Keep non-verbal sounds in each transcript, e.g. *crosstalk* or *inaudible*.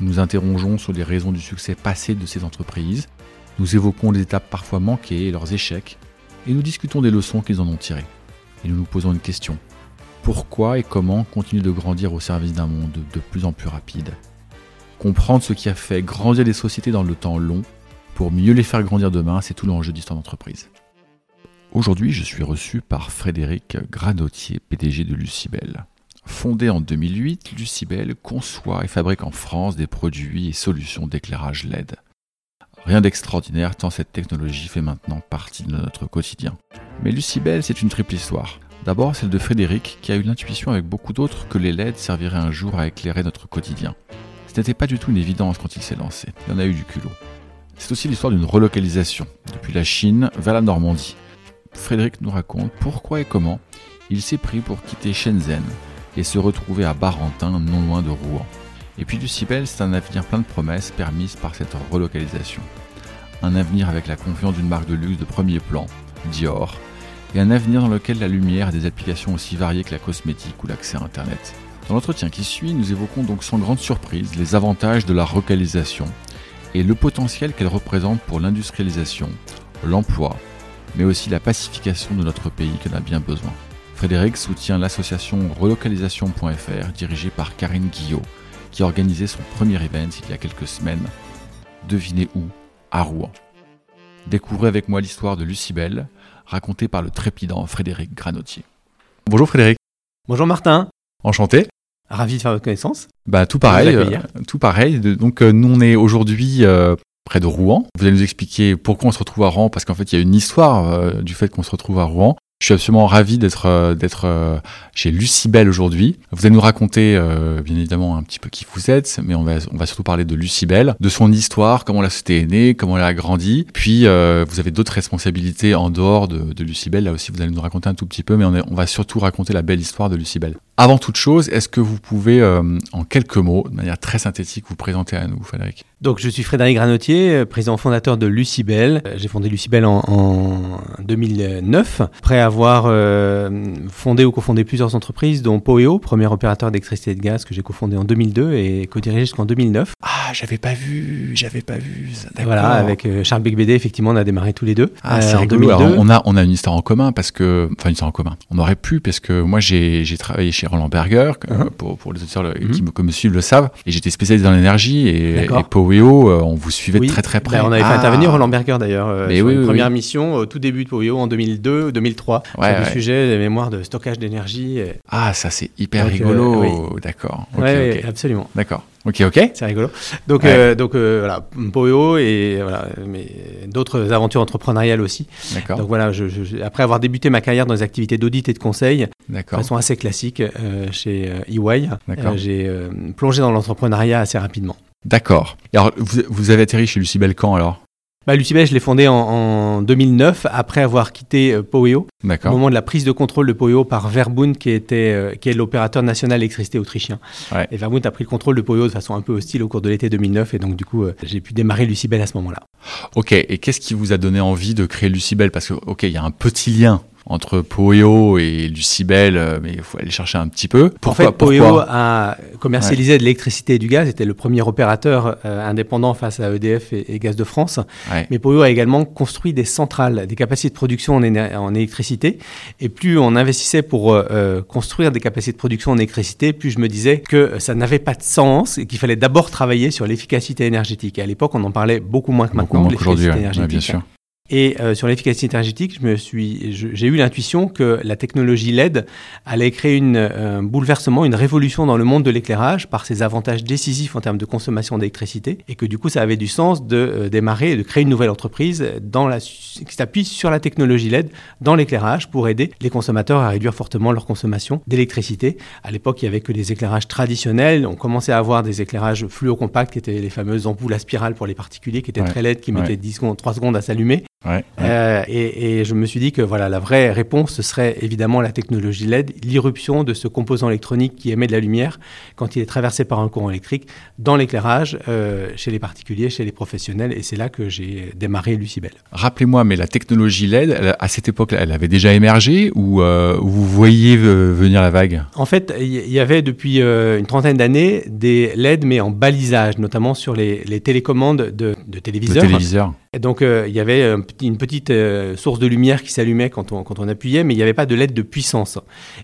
Nous interrogeons sur les raisons du succès passé de ces entreprises, nous évoquons les étapes parfois manquées et leurs échecs, et nous discutons des leçons qu'ils en ont tirées. Et nous nous posons une question. Pourquoi et comment continuer de grandir au service d'un monde de plus en plus rapide? Comprendre ce qui a fait grandir les sociétés dans le temps long, pour mieux les faire grandir demain, c'est tout l'enjeu d'histoire d'entreprise. Aujourd'hui, je suis reçu par Frédéric Granotier, PDG de Lucibel. Fondé en 2008, Lucibel conçoit et fabrique en France des produits et solutions d'éclairage LED. Rien d'extraordinaire tant cette technologie fait maintenant partie de notre quotidien. Mais Lucibel, c'est une triple histoire. D'abord, celle de Frédéric, qui a eu l'intuition avec beaucoup d'autres que les LED serviraient un jour à éclairer notre quotidien. Ce n'était pas du tout une évidence quand il s'est lancé, il en a eu du culot. C'est aussi l'histoire d'une relocalisation, depuis la Chine vers la Normandie. Frédéric nous raconte pourquoi et comment il s'est pris pour quitter Shenzhen et se retrouver à Barentin, non loin de Rouen. Et puis Lucibel, c'est un avenir plein de promesses permises par cette relocalisation. Un avenir avec la confiance d'une marque de luxe de premier plan, Dior, et un avenir dans lequel la lumière a des applications aussi variées que la cosmétique ou l'accès à Internet. Dans l'entretien qui suit, nous évoquons donc sans grande surprise les avantages de la relocalisation et le potentiel qu'elle représente pour l'industrialisation, l'emploi, mais aussi la pacification de notre pays qu'on a bien besoin. Frédéric soutient l'association relocalisation.fr dirigée par Karine Guillot, qui a organisé son premier event il y a quelques semaines. Devinez où? À Rouen. Découvrez avec moi l'histoire de Lucibel, racontée par le trépidant Frédéric Granotier. Bonjour Frédéric. Bonjour Martin. Enchanté. Ravi de faire votre connaissance. Bah tout pareil. Euh, tout pareil. Donc euh, nous on est aujourd'hui euh, près de Rouen. Vous allez nous expliquer pourquoi on se retrouve à Rouen, parce qu'en fait il y a une histoire du fait qu'on se retrouve à Rouen. Je suis absolument ravi d'être euh, euh, chez Lucibel aujourd'hui. Vous allez nous raconter euh, bien évidemment un petit peu qui vous êtes, mais on va on va surtout parler de Lucibel, de son histoire, comment la société est née, comment elle a grandi. Puis vous avez d'autres responsabilités en dehors de, de Lucibel. Là aussi, vous allez nous raconter un tout petit peu, mais on, on va surtout raconter la belle histoire de Lucibel. Avant toute chose, est-ce que vous pouvez, euh, en quelques mots, de manière très synthétique, vous présenter à nous, Frédéric? Donc, je suis Frédéric Granotier, euh, président fondateur de Lucibel. Euh, j'ai fondé Lucibel en, en, 2009, après avoir fondé ou cofondé plusieurs entreprises, dont Poeo, premier opérateur d'électricité et de gaz que j'ai cofondé en 2002 et co-dirigé jusqu'en 2009. Ah, j'avais pas vu, j'avais pas vu. Voilà, avec Charles Becbédé, effectivement, on a démarré tous les deux. Ah, c'est rigolo. on a, on a une histoire en commun parce que, enfin, une histoire en commun. On aurait pu parce que moi, j'ai travaillé chez Roland Berger, uh-huh. pour, pour, les auditeurs uh-huh. qui me, suivent le savent. Et j'étais spécialisé dans l'énergie et, et Poweo, euh, on vous suivait très très près. Bah, on avait fait ah. intervenir Roland Berger d'ailleurs euh, sur une première mission au tout début de Poweo en 2002, 2003 sur le sujet des mémoires de stockage d'énergie. Ah, ça c'est hyper euh, rigolo. D'accord. oui, absolument. D'accord. Ok, ok. C'est rigolo. Donc, donc voilà, Poeo et voilà, mais d'autres aventures entrepreneuriales aussi. D'accord. Donc voilà, je, après avoir débuté ma carrière dans les activités d'audit et de conseil, de façon assez classique euh, chez EY, euh, e euh, j'ai plongé dans l'entrepreneuriat assez rapidement. D'accord. Alors, vous, vous, avez atterri chez Lucibel quand alors? Bah, Lucibel, je l'ai fondé en, 2009, après avoir quitté euh, Poweo. Au moment de la prise de contrôle de Poweo par Verbund, qui, était, qui est l'opérateur national d'électricité autrichien. Et Verbund a pris le contrôle de Poweo de façon un peu hostile au cours de l'été 2009, et donc du coup, j'ai pu démarrer Lucibel à ce moment-là. Ok, et qu'est-ce qui vous a donné envie de créer Lucibel Parce que, ok, il y a un petit lien entre Poeo et Lucibel, euh, mais il faut aller chercher un petit peu. Pourquoi, en fait, Poeo a commercialisé de l'électricité et du gaz, était le premier opérateur euh, indépendant face à EDF et, Gaz de France. Mais Poeo a également construit des centrales, des capacités de production en, en électricité. Et plus on investissait pour euh, construire des capacités de production en électricité, plus je me disais que ça n'avait pas de sens et qu'il fallait d'abord travailler sur l'efficacité énergétique. Et à l'époque, on en parlait beaucoup moins que maintenant l'efficacité énergétique. bien sûr. Et sur l'efficacité énergétique, je me suis, j'ai eu l'intuition que la technologie LED allait créer une, un bouleversement, une révolution dans le monde de l'éclairage par ses avantages décisifs en termes de consommation d'électricité, et que du coup, ça avait du sens de démarrer et de créer une nouvelle entreprise dans la, qui s'appuie sur la technologie LED dans l'éclairage pour aider les consommateurs à réduire fortement leur consommation d'électricité. À l'époque, il n'y avait que des éclairages traditionnels. On commençait à avoir des éclairages fluo-compacts qui étaient les fameuses ampoules à spirale pour les particuliers qui étaient très laides, qui mettaient 10 secondes, 3 secondes à s'allumer. Euh, et, je me suis dit que voilà, la vraie réponse, ce serait évidemment la technologie LED, l'irruption de ce composant électronique qui émet de la lumière quand il est traversé par un courant électrique dans l'éclairage euh, chez les particuliers, chez les professionnels. Et c'est là que j'ai démarré Lucibel. Rappelez-moi, mais la technologie LED, à cette époque, elle avait déjà émergé ou euh, vous voyez venir la vague? En fait, il y avait depuis une trentaine d'années des LED, mais en balisage, notamment sur les, télécommandes de, téléviseurs. De téléviseurs. Donc, il y avait une petite euh, source de lumière qui s'allumait quand on, quand on appuyait, mais il n'y avait pas de LED de puissance.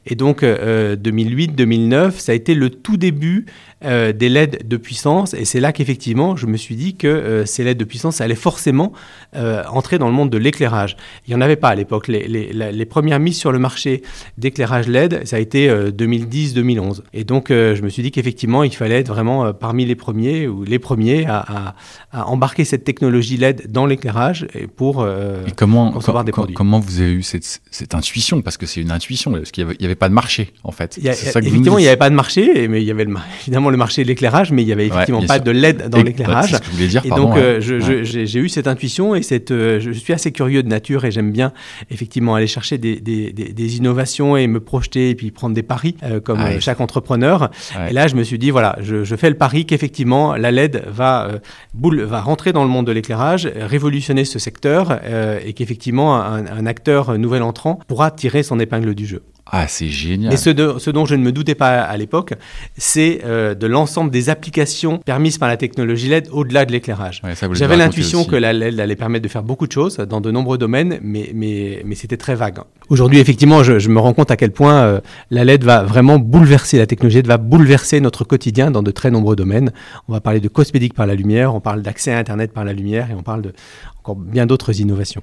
Et donc, 2008-2009, euh, ça a été le tout début euh, des LED de puissance. Et c'est là qu'effectivement, je me suis dit que euh, ces LED de puissance allaient forcément euh, entrer dans le monde de l'éclairage. Il n'y en avait pas à l'époque. Les, premières mises sur le marché d'éclairage LED, ça a été 2010-2011. Et donc, je me suis dit qu'effectivement, il fallait être vraiment parmi les premiers ou les premiers à, embarquer cette technologie LED dans l'éclairage pour comment, concevoir des produits. Comment vous avez eu cette, cette intuition? Parce que c'est une intuition, parce qu'il n'y avait, pas de marché, en fait. effectivement, il n'y avait pas de marché, mais il y avait évidemment le marché de l'éclairage, mais il n'y avait effectivement pas de LED dans l'éclairage. C'est ce que je voulais dire. Et donc, euh, j'ai eu cette intuition et cette, euh, je suis assez curieux de nature et j'aime bien effectivement aller chercher des, des, des, innovations et me projeter et puis prendre des paris euh, comme chaque entrepreneur. Et là, je me suis dit, voilà, je, je fais le pari qu'effectivement, la LED va, boule, va rentrer dans le monde de l'éclairage, révolutionner ce secteur et qu'effectivement, un, un acteur nouvel entrant pourra tirer son épingle du jeu. Ah, c'est génial. Et ce, ce, dont je ne me doutais pas à l'époque, c'est euh, de l'ensemble des applications permises par la technologie LED au-delà de l'éclairage. J'avais l'intuition que la LED allait permettre de faire beaucoup de choses dans de nombreux domaines, mais, mais, mais c'était très vague. Aujourd'hui, effectivement, je, je, me rends compte à quel point euh, la LED va vraiment bouleverser, la technologie LED va bouleverser notre quotidien dans de très nombreux domaines. On va parler de cosmétique par la lumière, on parle d'accès à Internet par la lumière et on parle de encore bien d'autres innovations.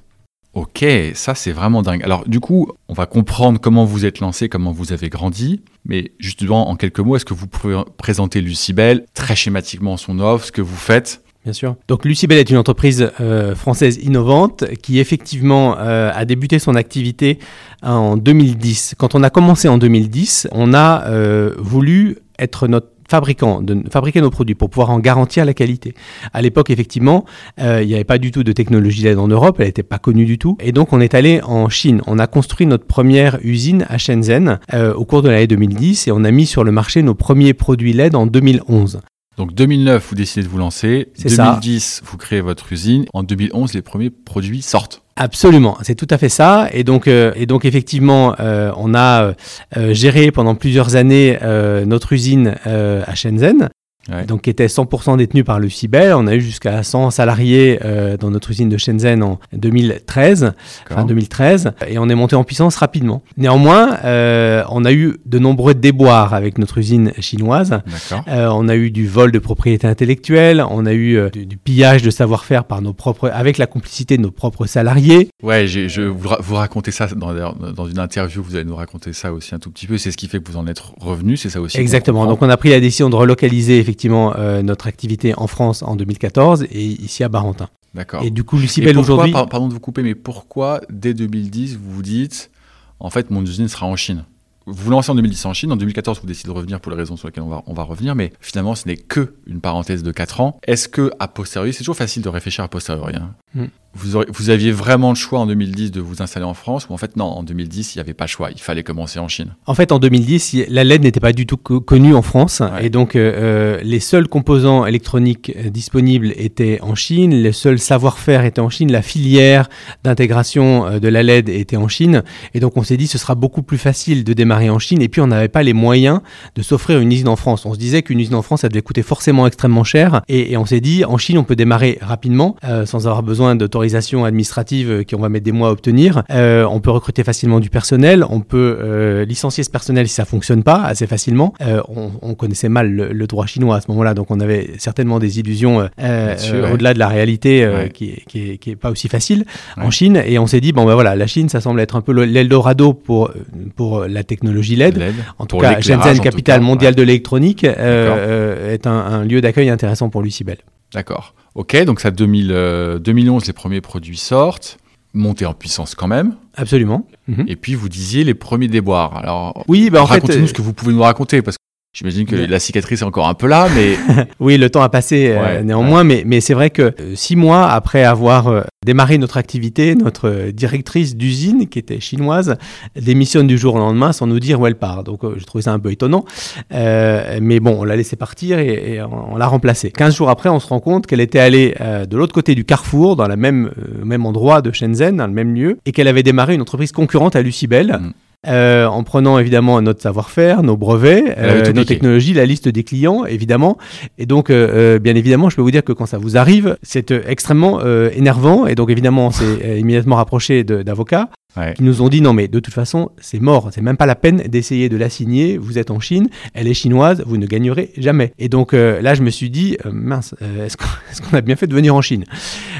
Ok, ça c'est vraiment dingue. Alors du coup, on va comprendre comment vous êtes lancé, comment vous avez grandi, mais justement en quelques mots, est-ce que vous pouvez présenter Lucibel très schématiquement son offre, ce que vous faites? Bien sûr. Donc Lucibel est une entreprise euh, française innovante qui effectivement euh, a débuté son activité en 2010. Quand on a commencé en 2010, on a euh, voulu être notre de fabriquer nos produits pour pouvoir en garantir la qualité. À l'époque, effectivement, euh, il n'y avait pas du tout de technologie LED en Europe, elle n'était pas connue du tout. Et donc, on est allé en Chine. On a construit notre première usine à Shenzhen euh, au cours de l'année 2010 et on a mis sur le marché nos premiers produits LED en 2011. Donc 2009, vous décidez de vous lancer. 2010, vous créez votre usine. En 2011, les premiers produits sortent. Absolument, c'est tout à fait ça. Et donc, euh, et donc effectivement, euh, on a euh, géré pendant plusieurs années notre usine à Shenzhen donc qui était 100% détenu par le Cibel. On a eu jusqu'à 100 salariés euh, dans notre usine de Shenzhen en 2013, fin 2013, et on est monté en puissance rapidement. Néanmoins, euh, on a eu de nombreux déboires avec notre usine chinoise. Euh, on a eu du vol de propriété intellectuelle, on a eu du, pillage de savoir-faire par nos propres, avec la complicité de nos propres salariés. Ouais, je vous, vous racontez ça dans, dans, une interview, vous allez nous raconter ça aussi un tout petit peu. C'est ce qui fait que vous en êtes revenu, c'est ça aussi. Exactement. Donc on a pris la décision de relocaliser effectivement effectivement euh, notre activité en France en 2014 et ici à Barentin. D'accord. Et du coup, Lucibel aujourd'hui. Pardon de vous couper, mais pourquoi dès 2010 vous vous dites en fait mon usine sera en Chine? Vous lancez en 2010 en Chine, en 2014 vous décidez de revenir pour les raisons sur lesquelles on va, on va revenir, mais finalement ce n'est que une parenthèse de 4 ans. Est-ce que a posteriori, c'est toujours facile de réfléchir à posteriori, hein? hmm vous, aviez vraiment le choix en 2010 de vous installer en France ou en fait non, en 2010 il n'y avait pas le choix, il fallait commencer en Chine En fait en 2010 la LED n'était pas du tout connue en France et donc euh, euh, les seuls composants électroniques euh, disponibles étaient en Chine, le seul savoir-faire était en Chine, la filière d'intégration de la LED était en Chine et donc on s'est dit ce sera beaucoup plus facile de démarrer en Chine et puis on n'avait pas les moyens de s'offrir une usine en France. On se disait qu'une usine en France ça devait coûter forcément extrêmement cher et, on s'est dit en Chine on peut démarrer rapidement sans avoir besoin d'autorisation autorisations administratives qu'on va mettre des mois à obtenir. on peut recruter facilement du personnel, on peut licencier ce personnel si ça fonctionne pas assez facilement. On, connaissait mal le, droit chinois à ce moment-là, donc on avait certainement des illusions au-delà de la réalité qui, qui, qui, est, pas aussi facile en Chine. Et on s'est dit bon ben voilà, la Chine ça semble être un peu l'Eldorado pour pour la technologie LED. En tout cas, Shenzhen, capitale mondiale de l'électronique, est un, lieu d'accueil intéressant pour Lucibel. D'accord. Ok, donc ça 2011, les premiers produits sortent monter en puissance quand même. Absolument. Mhm. Et puis vous disiez les premiers déboires. Alors, oui, bah en racontez-nous ce que vous pouvez nous raconter parce que J'imagine que la cicatrice est encore un peu là, mais... *laughs* oui, le temps a passé euh, néanmoins, mais, mais c'est vrai que euh, six mois après avoir euh, démarré notre activité, notre directrice d'usine, qui était chinoise, démissionne du jour au lendemain sans nous dire où elle part. Donc je trouvais ça un peu étonnant. mais bon, on l'a laissé partir et, on, l'a remplacée. Quinze jours après, on se rend compte qu'elle était allée de l'autre côté du carrefour, dans le même, même endroit de Shenzhen, dans le même lieu, et qu'elle avait démarré une entreprise concurrente à Lucibel. Mm. Euh, en prenant évidemment notre savoir-faire, nos brevets, euh, nos technologies, la liste des clients, évidemment. Et donc, euh, bien évidemment, je peux vous dire que quand ça vous arrive, c'est extrêmement énervant. Et donc, évidemment, on s'est immédiatement rapproché d'avocats qui nous ont dit non mais de toute façon c'est mort, c'est même pas la peine d'essayer de la signer, vous êtes en Chine, elle est chinoise, vous ne gagnerez jamais. Et donc euh, là je me suis dit euh, mince, euh, est-ce qu'on *laughs* a bien fait de venir en Chine?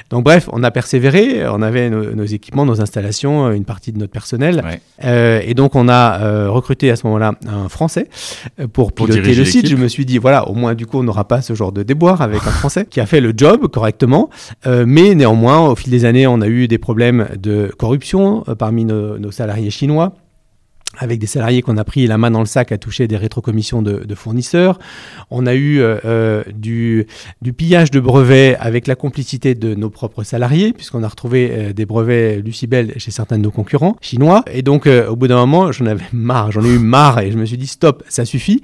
Donc bref, on a persévéré, on avait nos, équipements, nos installations, une partie de notre personnel, et donc on a recruté à ce moment-là un Français pour, piloter le site. Je me suis dit voilà, au moins du coup on n'aura pas ce genre de déboire avec un Français qui a fait le job correctement, mais néanmoins au fil des années on a eu des problèmes de corruption parmi nos, salariés chinois avec des salariés qu'on a pris la main dans le sac à toucher des rétrocommissions de, fournisseurs. On a eu euh, euh, du, du, pillage de brevets avec la complicité de nos propres salariés, puisqu'on a retrouvé euh, des brevets Lucibel chez certains de nos concurrents chinois. Et donc, au bout d'un moment, j'en avais *laughs* marre, j'en ai eu marre et je me suis dit, stop, ça suffit.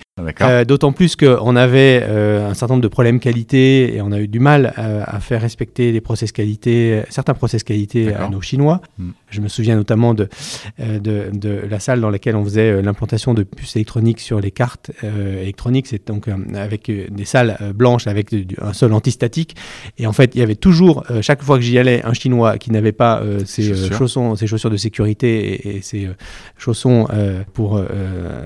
D'autant plus qu'on avait un certain nombre de problèmes qualité et on a eu du mal à faire respecter les process qualité, certains process qualité à nos Chinois. Hmm. Je me souviens notamment de, de, de la salle dans laquelle on faisait euh, l'implantation de puces électroniques sur les cartes euh, électroniques. C'est donc euh, avec des salles blanches avec un sol antistatique. Et en fait, il y avait toujours, chaque fois que j'y allais, un Chinois qui n'avait pas ses chaussons, ses chaussures de sécurité et, ses chaussons pour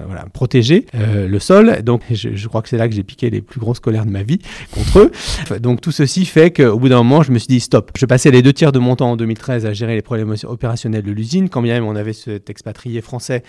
voilà, protéger le sol. Donc, je, crois que c'est là que j'ai piqué les plus grosses colères de ma vie contre eux. Donc, tout ceci fait qu'au bout d'un moment, je me suis dit stop. Je passais les deux tiers de mon temps en 2013 à gérer les problèmes opérationnels de l'usine, quand bien même on avait cet expatrié français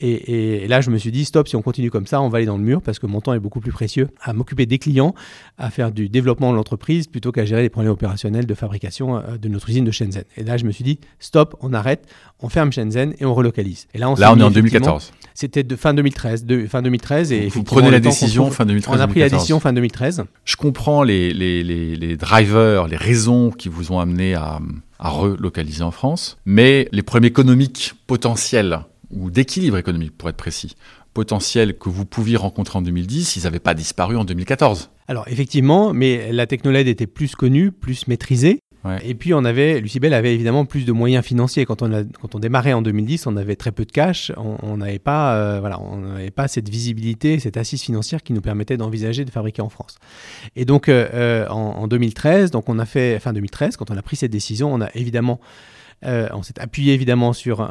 et, là, je me suis dit, stop, si on continue comme ça, on va aller dans le mur parce que mon temps est beaucoup plus précieux à m'occuper des clients, à faire du développement de l'entreprise plutôt qu'à gérer les problèmes opérationnels de fabrication euh, de notre usine de Shenzhen. Et là, je me suis dit, stop, on arrête, on ferme Shenzhen et on relocalise. Et là, on, là, on est en 2014. C'était de fin 2013, de, fin 2013 et vous prenez la décision fin 2013. On a pris la décision fin 2013. Je comprends les, les, les, les drivers, les raisons qui vous ont amené à, à relocaliser en France, mais les problèmes économiques potentiels ou d'équilibre économique pour être précis, potentiel que vous pouviez rencontrer en 2010, ils n'avaient pas disparu en 2014. Alors effectivement, mais la technoled était plus connue, plus maîtrisée. Et puis on avait, Lucibel avait évidemment plus de moyens financiers. Quand on, a, quand on démarrait en 2010, on avait très peu de cash, on n'avait pas, euh, voilà, on n'avait pas cette visibilité, cette assise financière qui nous permettait d'envisager de fabriquer en France. Et donc euh, euh, en, en, 2013, donc on a fait, fin 2013, quand on a pris cette décision, on a évidemment euh, on s'est appuyé évidemment sur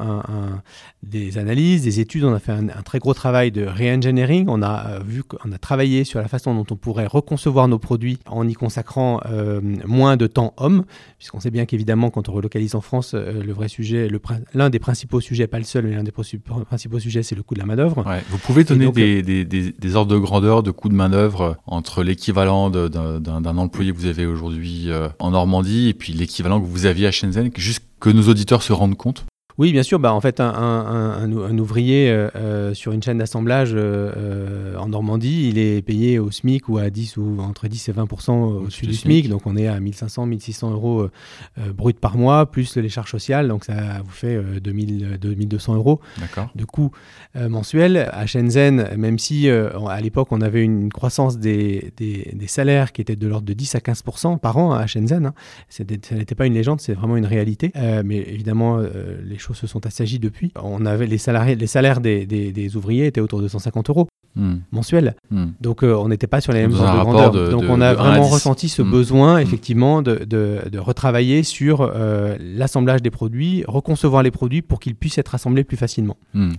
des analyses, des études. On a fait un, très gros travail de re-engineering. On a euh, vu qu'on a travaillé sur la façon dont on pourrait reconcevoir nos produits en y consacrant euh, moins de temps homme, puisqu'on sait bien qu'évidemment, quand on relocalise en France, le vrai sujet, l'un des principaux sujets, pas le seul, mais l'un des principaux sujets, c'est le coût de la main-d'œuvre. Vous pouvez donner des, ordres de grandeur de coût de main-d'œuvre entre l'équivalent d'un employé que vous avez aujourd'hui en Normandie et puis l'équivalent que vous aviez à Shenzhen, juste que nos auditeurs se rendent compte oui, bien sûr. Bah, en fait, un, ouvrier euh, euh, sur une chaîne d'assemblage euh, en Normandie, il est payé au SMIC ou à 10 ou entre 10 et 20% au-dessus du SMIC. Donc, on est à 1500, 1600 euros brut par mois, plus les charges sociales. Donc, ça vous fait 2000, 2200 euros de coût mensuel. À Shenzhen, même si à l'époque, on avait une croissance des, des, salaires qui était de l'ordre de 10 à 15% par an à Shenzhen, hein. ça n'était pas une légende, c'est vraiment une réalité. mais évidemment, les choses se sont assagies depuis. On avait les, salariés, les salaires des, ouvriers étaient autour de 150 euros. hmm. mensuel. Hmm. Donc on n'était pas sur les mêmes ordres de grandeur. Donc on a vraiment ressenti ce besoin effectivement de, de, retravailler sur l'assemblage des produits, reconcevoir les produits pour qu'ils puissent être assemblés plus facilement,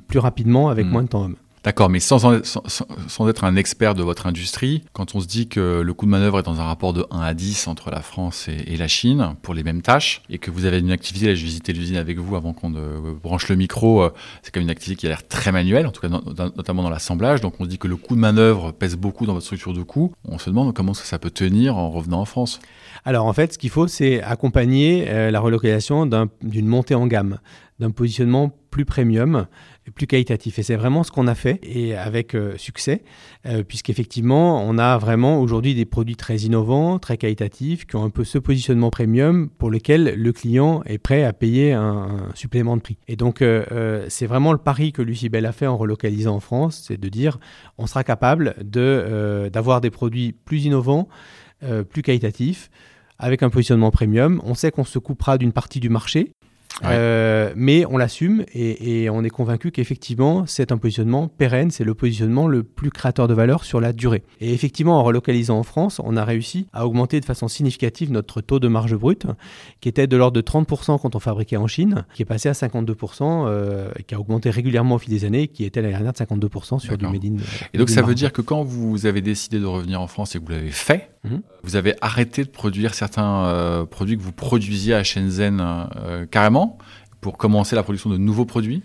plus rapidement, avec moins de temps D'accord, mais sans, sans, être un expert de votre industrie, quand on se dit que le coût de manœuvre est dans un rapport de 1 à 10 entre la France et, la Chine pour les mêmes tâches, et que vous avez une activité, là je visitais l'usine avec vous avant qu'on branche le micro, euh, c'est quand même une activité qui a l'air très manuelle, en tout cas notamment dans l'assemblage, donc on se dit que le coût de manœuvre pèse beaucoup dans votre structure de coût, on se demande comment ça, peut tenir en revenant en France. Alors en fait, ce qu'il faut, c'est accompagner euh, la relocalisation d'une montée en gamme, d'un positionnement plus premium plus qualitatif. Et c'est vraiment ce qu'on a fait, et avec euh, succès, euh, puisqu'effectivement, on a vraiment aujourd'hui des produits très innovants, très qualitatifs, qui ont un peu ce positionnement premium pour lequel le client est prêt à payer un, supplément de prix. Et donc, euh, c'est vraiment le pari que Lucibel a fait en relocalisant en France, c'est de dire on sera capable d'avoir des produits plus innovants, plus qualitatifs, avec un positionnement premium. On sait qu'on se coupera d'une partie du marché, euh, mais on l'assume et, on est convaincu qu'effectivement, c'est un positionnement pérenne, c'est le positionnement le plus créateur de valeur sur la durée. Et effectivement, en relocalisant en France, on a réussi à augmenter de façon significative notre taux de marge brute, qui était de l'ordre de 30% quand on fabriquait en Chine, qui est passé à 52%, euh, qui a augmenté régulièrement au fil des années, qui était l'année dernière de 52% sur du Made in. Et donc ça veut dire que quand vous avez décidé de revenir en France et que vous l'avez fait, mhm. vous avez arrêté de produire certains euh, produits que vous produisiez à Shenzhen carrément pour commencer la production de nouveaux produits?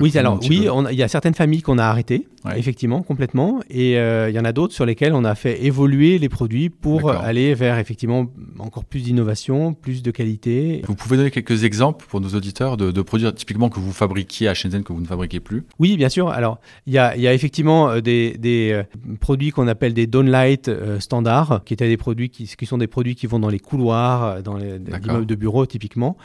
Oui, alors oui, il y a certaines familles qu'on a arrêtées, effectivement, complètement, et euh, il y en a d'autres sur lesquelles on a fait évoluer les produits pour aller vers effectivement encore plus d'innovation, plus de qualité. Vous pouvez donner quelques exemples pour nos auditeurs de, produits typiquement que vous fabriquiez à Shenzhen que vous ne fabriquez plus? Oui, bien sûr. Alors, il y a, effectivement euh, des, euh, produits qu'on appelle des downlight standards, qui étaient des produits qui, qui, sont des produits qui vont dans les couloirs, dans les immeubles de bureaux typiquement.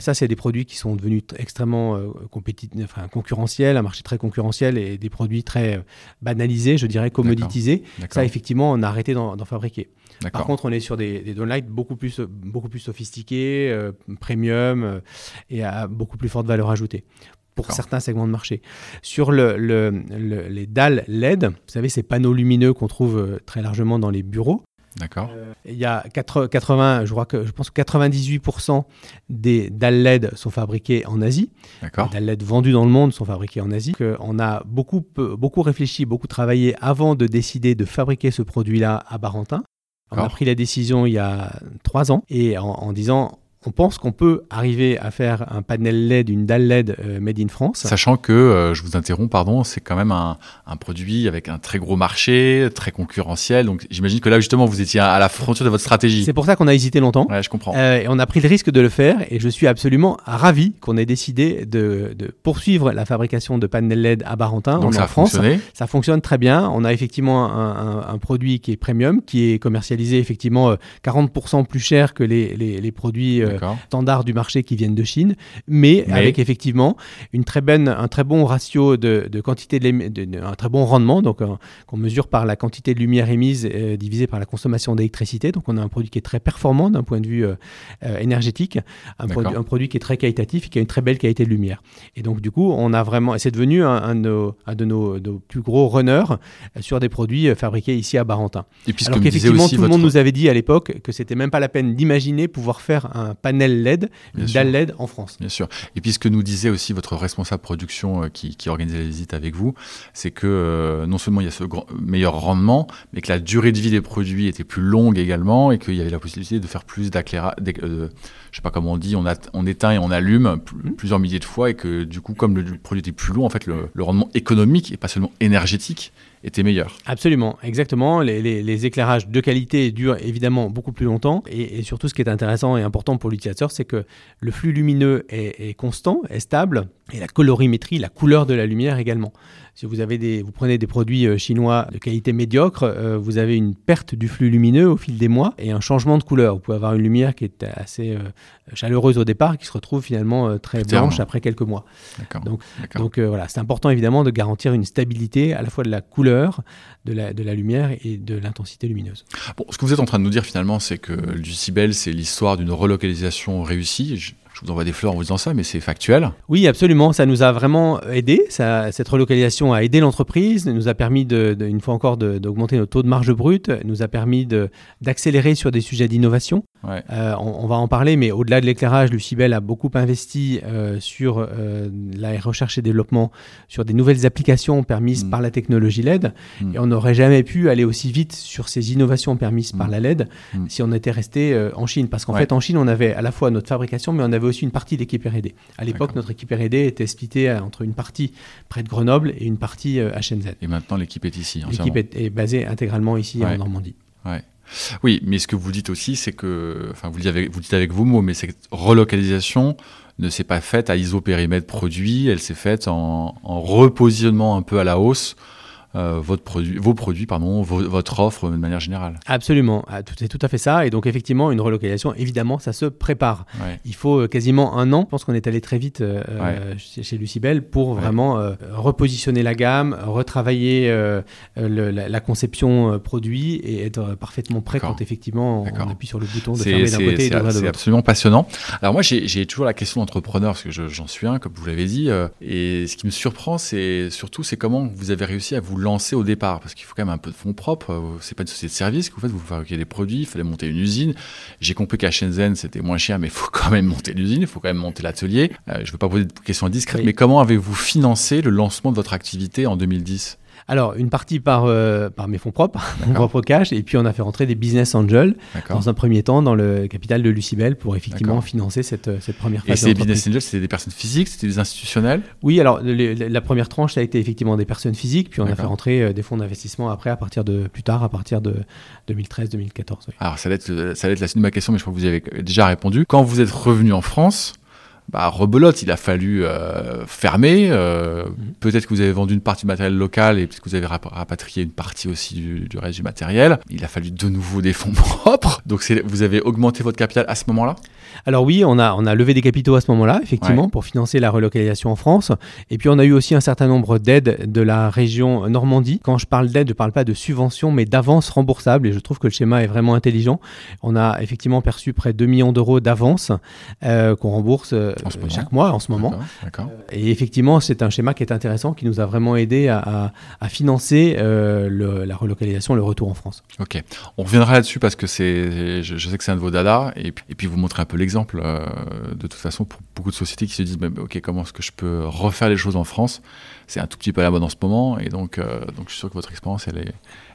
ça, c'est des produits qui sont devenus extrêmement compétitifs, enfin, concurrentiel, un marché très concurrentiel et des produits très euh, banalisés, je dirais commoditisés. Ça, effectivement, on a arrêté d'en fabriquer. Par contre, on est sur des, des downlights beaucoup plus, beaucoup plus sophistiqués, euh, premium euh, et à beaucoup plus forte valeur ajoutée pour certains segments de marché. Sur le, les dalles LED, vous savez, ces panneaux lumineux qu'on trouve très largement dans les bureaux, D'accord. Euh, il y a 80, je crois que je pense que 98% des dalles LED sont fabriquées en Asie. D'accord. Les dalles LED vendues dans le monde sont fabriquées en Asie. on a beaucoup, beaucoup réfléchi, beaucoup travaillé avant de décider de fabriquer ce produit-là à Barentin. On a pris la décision il y a trois ans et en disant on pense qu'on peut arriver à faire un panel LED, une dalle LED euh, made in France. Sachant que, euh, je vous interromps, pardon, c'est quand même un, produit avec un très gros marché, très concurrentiel. Donc j'imagine que là, justement, vous étiez à la frontière de votre stratégie. C'est pour ça qu'on a hésité longtemps. Ouais, je comprends. Euh, et on a pris le risque de le faire et je suis absolument ravi qu'on ait décidé de, poursuivre la fabrication de panels LED à Barentin, Donc ça en France. Fonctionné. Ça fonctionne très bien. On a effectivement un, produit qui est premium, qui est commercialisé effectivement 40% plus cher que les, les produits standards du marché qui viennent de Chine, mais, avec effectivement une très bonne, un très bon ratio de, quantité, de, un très bon rendement, donc qu'on mesure par la quantité de lumière émise euh, divisée par la consommation d'électricité. Donc on a un produit qui est très performant d'un point de vue euh, euh, énergétique, un, produit, un produit qui est très qualitatif et qui a une très belle qualité de lumière. Et donc du coup, on a vraiment, c'est devenu un, de, nos, plus gros runners sur des produits fabriqués ici à Barentin. Et Alors qu'effectivement, tout le monde nous avait dit à l'époque que c'était même pas la peine d'imaginer pouvoir faire un panel LED, une dalle LED en France. Bien sûr. Et puis ce que nous disait aussi votre responsable production euh, qui, organisait la visite avec vous, c'est que euh, non seulement il y a ce meilleur rendement, mais que la durée de vie des produits était plus longue également et qu'il y avait la possibilité de faire plus d'éclairage. Euh, je sais pas comment on dit, on, a, on éteint et on allume mmh. plusieurs milliers de fois et que du coup, comme le, produit était plus long, en fait, le, le rendement économique et pas seulement énergétique était meilleur. Absolument, exactement. Les, éclairages de qualité durent évidemment beaucoup plus longtemps. Et, surtout, ce qui est intéressant et important pour l'utilisateur, c'est que le flux lumineux est, constant, est stable, et la colorimétrie, la couleur de la lumière également. Si vous, avez des, vous prenez des produits euh, chinois de qualité médiocre, euh, vous avez une perte du flux lumineux au fil des mois et un changement de couleur. Vous pouvez avoir une lumière qui est assez euh, chaleureuse au départ, qui se retrouve finalement très blanche après quelques mois. Donc, donc voilà, c'est important évidemment de garantir une stabilité à la fois de la couleur, de la, de la lumière et de l'intensité lumineuse. Bon, ce que vous êtes en train de nous dire finalement, c'est que Lucibel, c'est l'histoire d'une relocalisation réussie vous envoie des fleurs en vous disant ça, mais c'est factuel. Oui, absolument. Ça nous a vraiment aidé. Ça, cette relocalisation a aidé l'entreprise, nous a permis, de, une fois encore, d'augmenter nos taux de marge brute, nous a permis d'accélérer sur des sujets d'innovation. Euh, on, va en parler, mais au-delà de l'éclairage, Lucibel a beaucoup investi euh, sur euh, la recherche et développement, sur des nouvelles applications permises mm. par la technologie LED. Mm. Et on n'aurait jamais pu aller aussi vite sur ces innovations permises par mm. la LED si on était resté en Chine. Parce qu'en fait, en Chine, on avait à la fois notre fabrication, mais on avait aussi une partie d'équipe R&D. À l'époque, notre équipe R&D était splittée entre une partie près de Grenoble et une partie à Shenzhen. Et maintenant, l'équipe est ici. L'équipe est, basée intégralement ici en Normandie. Ouais. Oui, mais ce que vous dites aussi, c'est que, enfin, vous, vous dites avec vos mots, mais cette relocalisation ne s'est pas faite à isopérimètre produit, elle s'est faite en, en repositionnement un peu à la hausse euh, votre produit, vos produits, pardon, votre offre de manière générale. Absolument, ah, c'est tout à fait ça. Et donc effectivement, une relocalisation, évidemment, ça se prépare. Il faut euh, quasiment un an. Je pense qu'on est allé très vite euh, chez, Lucibel pour vraiment repositionner la gamme, retravailler la, conception produit et être parfaitement prêt quand effectivement on appuie sur le bouton de fermer d'un côté et de C'est absolument passionnant. Alors moi, j'ai toujours la question d'entrepreneur parce que j'en suis un, comme vous l'avez dit. et ce qui me surprend, c'est surtout c'est comment vous avez réussi à vous lancer au départ Parce qu'il faut quand même un peu de fonds propres. C'est pas une société de service que vous faites, vous fabriquez des produits, il fallait monter une usine. J'ai compris qu'à Shenzhen, c'était moins cher, mais il faut quand même monter l'usine, il faut quand même monter l'atelier. Euh, je ne veux pas poser de questions indiscrètes, mais comment avez-vous financé le lancement de votre activité en 2010 alors, une partie par, euh, par mes fonds propres, *laughs* mon propre cash, et puis on a fait rentrer des business angels dans un premier temps dans le capital de Lucibel pour effectivement financer cette, euh, cette première phase. Et ces business angels, c'était des personnes physiques, c'était des institutionnels? Oui, alors la première tranche, ça a été effectivement des personnes physiques, puis on a fait rentrer euh, des fonds d'investissement après, à partir de plus tard, à partir de 2013-2014. Alors, ça va, être, ça être la suite de ma question, mais je crois que vous y avez déjà répondu. Quand vous êtes revenu en France, bah, rebelote, il a fallu euh, fermer. Euh, mhm. Peut-être que vous avez vendu une partie du matériel local et peut-être que vous avez rapatrié une partie aussi du, reste du matériel. Il a fallu de nouveau des fonds *laughs* propres. Donc vous avez augmenté votre capital à ce moment-là? Alors oui, on a, on a levé des capitaux à ce moment-là, effectivement, pour financer la relocalisation en France. Et puis on a eu aussi un certain nombre d'aides de la région Normandie. Quand je parle d'aide, je ne parle pas de subventions, mais d'avances remboursables. Et je trouve que le schéma est vraiment intelligent. On a effectivement perçu près de 2 millions d'euros d'avances euh, qu'on rembourse chaque mois en ce moment. Euh, et effectivement, c'est un schéma qui est intéressant, qui nous a vraiment aidé à, financer euh, la relocalisation, le retour en France. Ok, on reviendra là-dessus parce que c'est, je, sais que c'est un de vos dadas, et, et, puis vous montrer un peu l'exemple euh, de toute façon pour beaucoup de sociétés qui se disent, ok, comment est-ce que je peux refaire les choses en France? C'est un tout petit peu à la mode en ce moment, et donc, donc je suis sûr que votre expérience, elle est,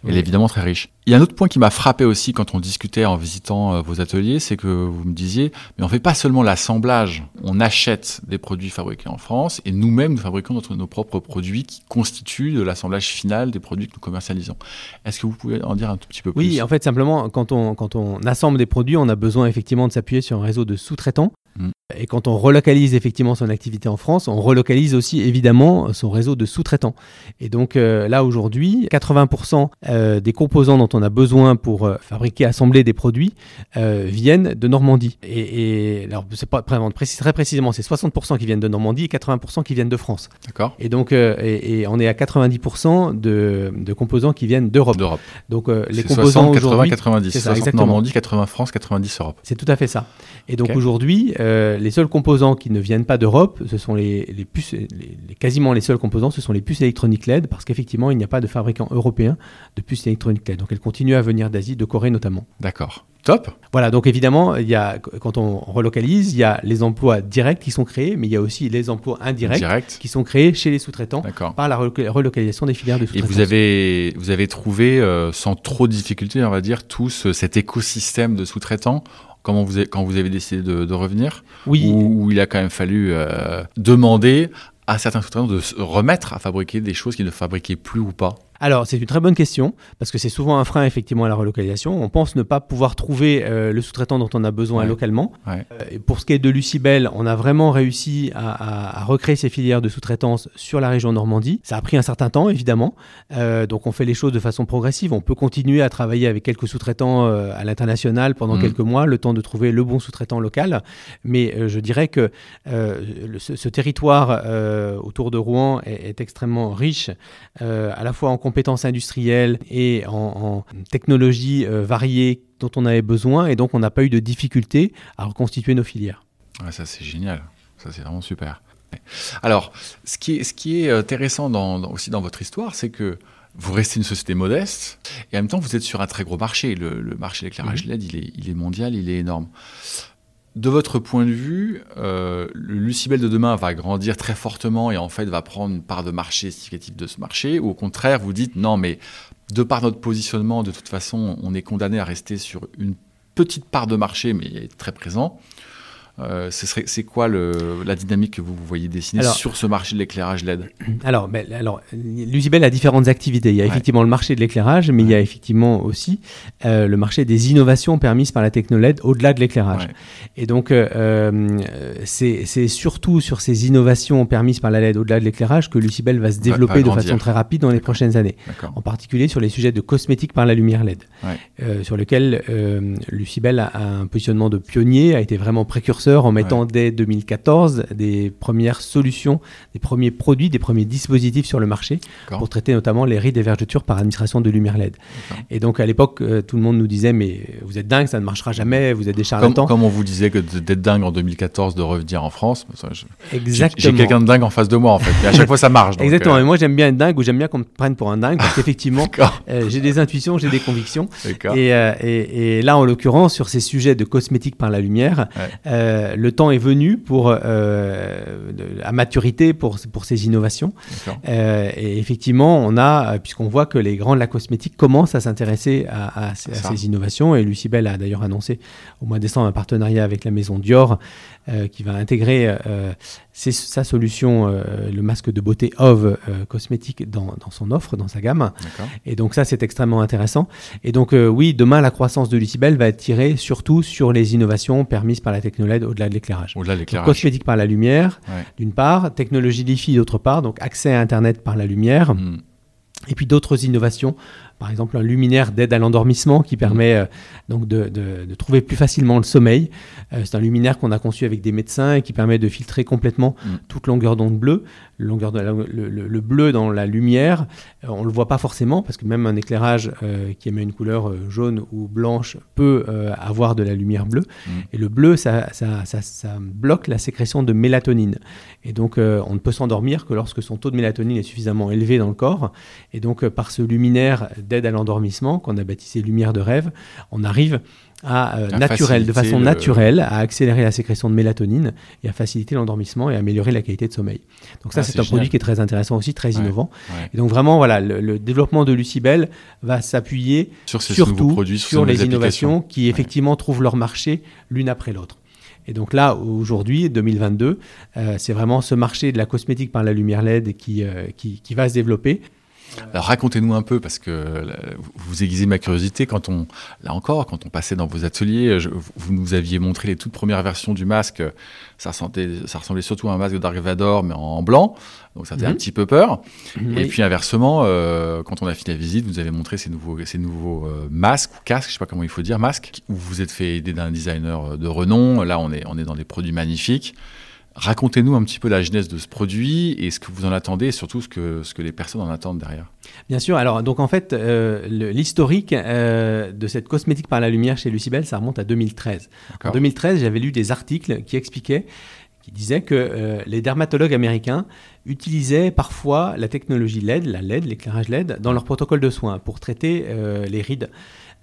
elle est évidemment très riche. Il y a un autre point qui m'a frappé aussi quand on discutait en visitant euh, vos ateliers, c'est que vous me disiez, mais on fait pas seulement l'assemblage, on achète des produits fabriqués en France et nous-mêmes nous fabriquons notre, nos propres produits qui constituent de l'assemblage final des produits que nous commercialisons. Est-ce que vous pouvez en dire un tout petit peu plus? Oui, en fait, simplement, quand on, quand on assemble des produits, on a besoin effectivement de s'appuyer sur un réseau de sous-traitants Et quand on relocalise effectivement son activité en France, on relocalise aussi évidemment son réseau de sous-traitants. Et donc euh, là aujourd'hui, 80% euh, des composants dont on a besoin pour euh, fabriquer, assembler des produits viennent de Normandie. Et, alors c'est pas vraiment très précisément, c'est 60% qui viennent de Normandie et 80% qui viennent de France. D'accord. Et donc et, on est à 90% de, de, composants qui viennent d'Europe. D'Europe. Donc les composants 60, 80, 90. C'est ça, 60 Normandie, 80 France, 90 Europe. C'est tout à fait ça. Et donc aujourd'hui euh, les seuls composants qui ne viennent pas d'Europe, ce sont les, puces, les, quasiment les seuls composants, ce sont les puces électroniques LED, parce qu'effectivement, il n'y a pas de fabricant européen de puces électroniques LED. Donc elles continuent à venir d'Asie, de Corée notamment. D'accord. Top. Voilà, donc évidemment, il y a, quand on relocalise, il y a les emplois directs qui sont créés, mais il y a aussi les emplois indirects qui sont créés chez les sous-traitants par la relocalisation des filières de sous-traitance. Et vous avez, vous avez trouvé, euh, sans trop de difficultés, on va dire, tout cet écosystème de sous-traitants Comment vous quand vous avez décidé de, revenir Oui. Ou il a quand même fallu euh, demander à certains sous-traitants de se remettre à fabriquer des choses qu'ils ne fabriquaient plus ou pas? Alors, c'est une très bonne question, parce que c'est souvent un frein effectivement à la relocalisation. On pense ne pas pouvoir trouver euh, le sous-traitant dont on a besoin localement. Euh, et pour ce qui est de Lucibel, on a vraiment réussi à, recréer ces filières de sous-traitance sur la région Normandie. Ça a pris un certain temps, évidemment. Euh, donc, on fait les choses de façon progressive. On peut continuer à travailler avec quelques sous-traitants à l'international pendant mmh. quelques mois, le temps de trouver le bon sous-traitant local. Mais je dirais que ce, territoire autour de Rouen est, est extrêmement riche, à la fois en compétences industrielles et en, technologies euh, variées dont on avait besoin et donc on n'a pas eu de difficulté à reconstituer nos filières. ça c'est génial, ça c'est vraiment super. Alors, ce qui est, ce qui est intéressant aussi dans votre histoire, c'est que vous restez une société modeste et en même temps vous êtes sur un très gros marché. Le, marché de l'éclairage mhm. LED, il est, il est, mondial, il est énorme. De votre point de vue, euh, le Lucibel de demain va grandir très fortement et en fait va prendre une part de marché significative de ce marché ou au contraire vous dites non mais de par notre positionnement de toute façon on est condamné à rester sur une petite part de marché mais très présent euh, c'est quoi le, la dynamique que vous, voyez dessiner sur ce marché de l'éclairage LED *clears throat* Alors, ben, alors l'Usibel a différentes activités. Il y a effectivement le marché de l'éclairage, mais il y a effectivement aussi euh, le marché des innovations permises par la techno LED au-delà de l'éclairage. Et donc, euh, c'est surtout sur ces innovations permises par la LED au-delà de l'éclairage que l'Usibel va se développer de façon très rapide dans les prochaines années. En particulier sur les sujets de cosmétiques par la lumière LED, sur lesquels Lucibel a un positionnement de pionnier, a été vraiment précurseur en mettant dès 2014 des premières solutions, des premiers produits, des premiers dispositifs sur le marché pour traiter notamment les rides et vergetures par administration de lumière LED. Et donc à l'époque, euh, tout le monde nous disait mais vous êtes dingue, ça ne marchera jamais, vous êtes des charlatans. Comme, on vous disait que d'être dingue en 2014 de revenir en France, Exactement. J'ai quelqu'un de dingue en face de moi en fait. Et à chaque fois ça marche. Exactement. Euh. Et moi j'aime bien être dingue ou j'aime bien qu'on me prenne pour un dingue parce qu'effectivement *laughs* euh, j'ai des intuitions, j'ai des convictions. Et, et, là en l'occurrence sur ces sujets de cosmétique par la lumière, euh, le temps est venu pour, euh, à maturité pour, pour ces innovations. Euh, et effectivement, on a, puisqu'on voit que les grands de la cosmétique commencent à s'intéresser à, ces innovations, et Lucibel a d'ailleurs annoncé au mois de décembre un partenariat avec la maison Dior qui va intégrer sa solution, le masque de beauté OV cosmétique dans, dans, son offre, dans sa gamme. Et donc ça, c'est extrêmement intéressant. Et donc oui, demain, la croissance de Lucibel va être tirée surtout sur les innovations permises par la technologie au-delà de l'éclairage. Au-delà de l'éclairage. Cosmétique par la lumière, d'une part, technologie LiFi d'autre part, donc accès à Internet par la lumière. Hmm. Et puis d'autres innovations par exemple un luminaire d'aide à l'endormissement qui permet euh, donc de, trouver plus facilement le sommeil. Euh, c'est un luminaire qu'on a conçu avec des médecins et qui permet de filtrer complètement mm. toute longueur d'onde bleue. Longueur de le, bleu dans la lumière, euh, on ne le voit pas forcément parce que même un éclairage qui émet une couleur jaune ou blanche peut avoir de la lumière bleue. Mm. Et le bleu, ça, ça, ça, bloque la sécrétion de mélatonine. Et donc on ne peut s'endormir que lorsque son taux de mélatonine est suffisamment élevé dans le corps. Et donc par ce luminaire d'aide à l'endormissement, qu'on a baptisé lumière de rêve, on arrive à, euh, naturel, de façon naturelle à accélérer la sécrétion de mélatonine et à faciliter l'endormissement et améliorer la qualité de sommeil. Donc ça, ah, c'est un produit qui est très intéressant aussi, très innovant. Et donc vraiment, voilà, le, développement de Lucibel va s'appuyer sur surtout produits, sur, les innovations qui effectivement trouvent leur marché l'une après l'autre. Et donc là, aujourd'hui, 2022, euh, c'est vraiment ce marché de la cosmétique par la lumière LED euh, qui va se développer. Alors racontez-nous un peu, parce que vous aiguisez ma curiosité, quand on, là encore, quand on passait dans vos ateliers, vous nous aviez montré les toutes premières versions du masque, ça, ça ressemblait surtout à un masque de Dark Vador, mais en blanc, donc ça faisait un mhm. petit peu peur. Et puis inversement, euh, quand on a fini la visite, vous avez montré ces nouveaux, ces nouveaux euh, masques ou casques, je sais pas comment il faut dire, masques, où vous êtes fait aider d'un designer de renom, là on est, on est dans des produits magnifiques. Racontez-nous un petit peu la genèse de ce produit et ce que vous en attendez et surtout ce que, ce que les personnes en attendent derrière. Bien sûr. Alors, donc en fait, euh, l'historique euh, de cette cosmétique par la lumière chez Lucibel, ça remonte à 2013. En 2013, j'avais lu des articles qui expliquaient, qui disaient que euh, les dermatologues américains utilisaient parfois la technologie LED, la LED, l'éclairage LED, dans leur protocole de soins pour traiter les rides.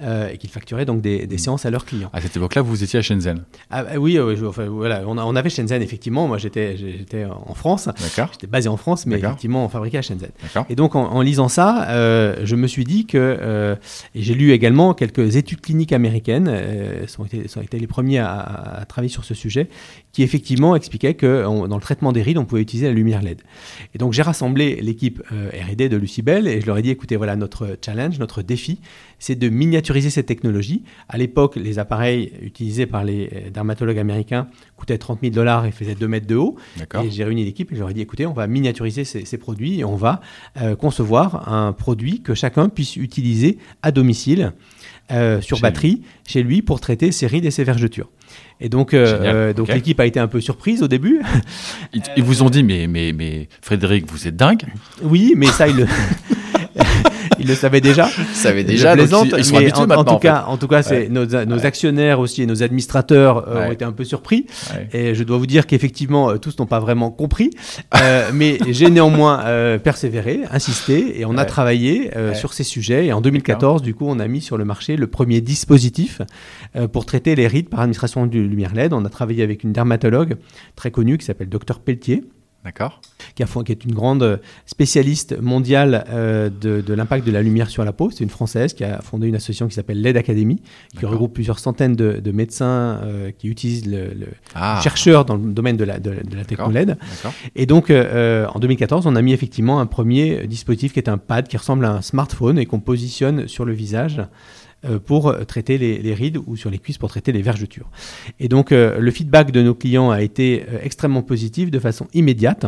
Euh, et qu'ils facturaient donc des, mm. séances à leurs clients. À cette époque-là, vous étiez à Shenzhen ah, bah oui, voilà, on, on, avait Shenzhen effectivement. Moi, j'étais en France. J'étais basé en France, mais effectivement, on fabriquait à Shenzhen. Et donc, en, lisant ça, euh, je me suis dit que, euh, et j'ai lu également quelques études cliniques américaines, euh, sont, été, sont été les premiers à, à, travailler sur ce sujet, qui effectivement expliquaient que dans le traitement des rides, on pouvait utiliser la lumière LED. Et donc, j'ai rassemblé l'équipe R&D de Lucibel et je leur ai dit, écoutez, voilà notre challenge, notre défi, c'est de miniaturiser cette technologie. À l'époque, les appareils utilisés par les euh, dermatologues américains coûtaient 30 000 dollars et faisaient 2 mètres de haut. Et j'ai réuni l'équipe et je leur ai dit, écoutez, on va miniaturiser ces, produits et on va euh, concevoir un produit que chacun puisse utiliser à domicile. Euh, sur batterie chez lui pour traiter ses rides et ses vergetures. Et donc, donc l'équipe a été un peu surprise au début. Ils, vous ont dit mais, mais, mais Frédéric, vous êtes dingue Oui, mais ça, il, *laughs* *laughs* ils le savaient déjà. Ils savaient déjà. ils sont mais en, tout cas, en tout cas, c'est nos, nos actionnaires aussi et nos administrateurs ont été un peu surpris. Et je dois vous dire qu'effectivement, tous n'ont pas vraiment compris. *laughs* mais j'ai néanmoins persévéré, insisté, et on a travaillé sur ces sujets. Et en 2014, du coup, on a mis sur le marché le premier dispositif pour traiter les rides par administration du lumière LED. On a travaillé avec une dermatologue très connue qui s'appelle Dr Pelletier. D'accord. Qui, qui, est une grande spécialiste mondiale euh, de, l'impact de la lumière sur la peau. C'est une Française qui a fondé une association qui s'appelle LED Academy, qui regroupe plusieurs centaines de, médecins euh, qui utilisent le, ah. chercheurs dans le domaine de la, de, la techno LED. Et donc, euh, en 2014, on a mis effectivement un premier dispositif qui est un pad qui ressemble à un smartphone et qu'on positionne sur le visage pour traiter les, rides ou sur les cuisses pour traiter les vergetures. Et donc euh, le feedback de nos clients a été euh, extrêmement positif de façon immédiate.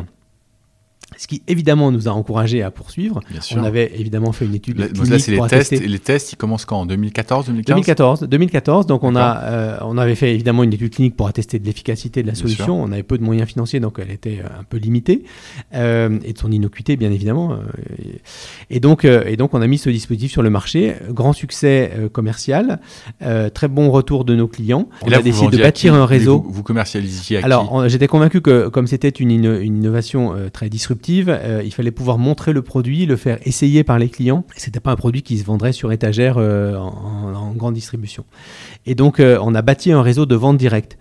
Ce qui évidemment nous a encouragé à poursuivre. On avait évidemment fait une étude. Le, là, c'est les tests. les tests, ils commencent quand? En 2014, 2014 2014. Donc, on, a, euh, on avait fait évidemment une étude clinique pour attester de l'efficacité de la solution. On avait peu de moyens financiers, donc elle était euh, un peu limitée. Euh, et de son innocuité, bien évidemment. Et donc, et donc, on a mis ce dispositif sur le marché. Grand succès commercial. très bon retour de nos clients. On a décidé de bâtir un réseau. Vous, commercialisiez à Alors, j'étais convaincu que, comme c'était une, une, innovation très disruptive, euh, il fallait pouvoir montrer le produit, le faire essayer par les clients. Ce n'était pas un produit qui se vendrait sur étagère euh, en, grande distribution. Et donc, euh, on a bâti un réseau de vente directe.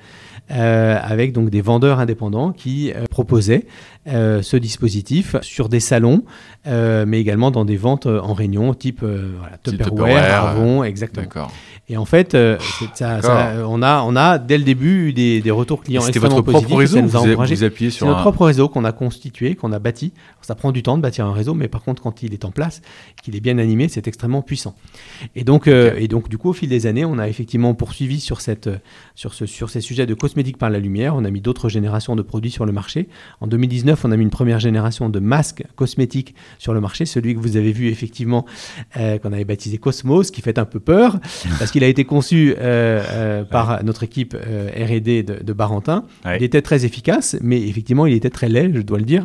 Avec donc des vendeurs indépendants qui proposaient ce dispositif sur des salons, mais également dans des ventes en réunion, type voilà, Tupperware, Avon, exactement. Et en fait, euh, ça, on, a, on a dès le début eu des, des retours clients extrêmement votre positifs. Propre réseau, vous, vous appuyez sur C'est notre propre réseau qu'on a constitué, qu'on a bâti. Ça prend du temps de bâtir un réseau, mais par contre, quand il est en place, qu'il est bien animé, c'est extrêmement puissant. Et donc, euh, et donc, du coup, au fil des années, on a effectivement poursuivi sur, cette, sur, ce, sur ces sujets de cosmétiques par la lumière. On a mis d'autres générations de produits sur le marché. En 2019, on a mis une première génération de masques cosmétiques sur le marché, celui que vous avez vu effectivement, euh, qu'on avait baptisé Cosmos, qui fait un peu peur, *laughs* parce il a été conçu euh, euh, par notre équipe R&D de, de, Barentin. Il était très efficace, mais effectivement, il était très laid, je dois le dire.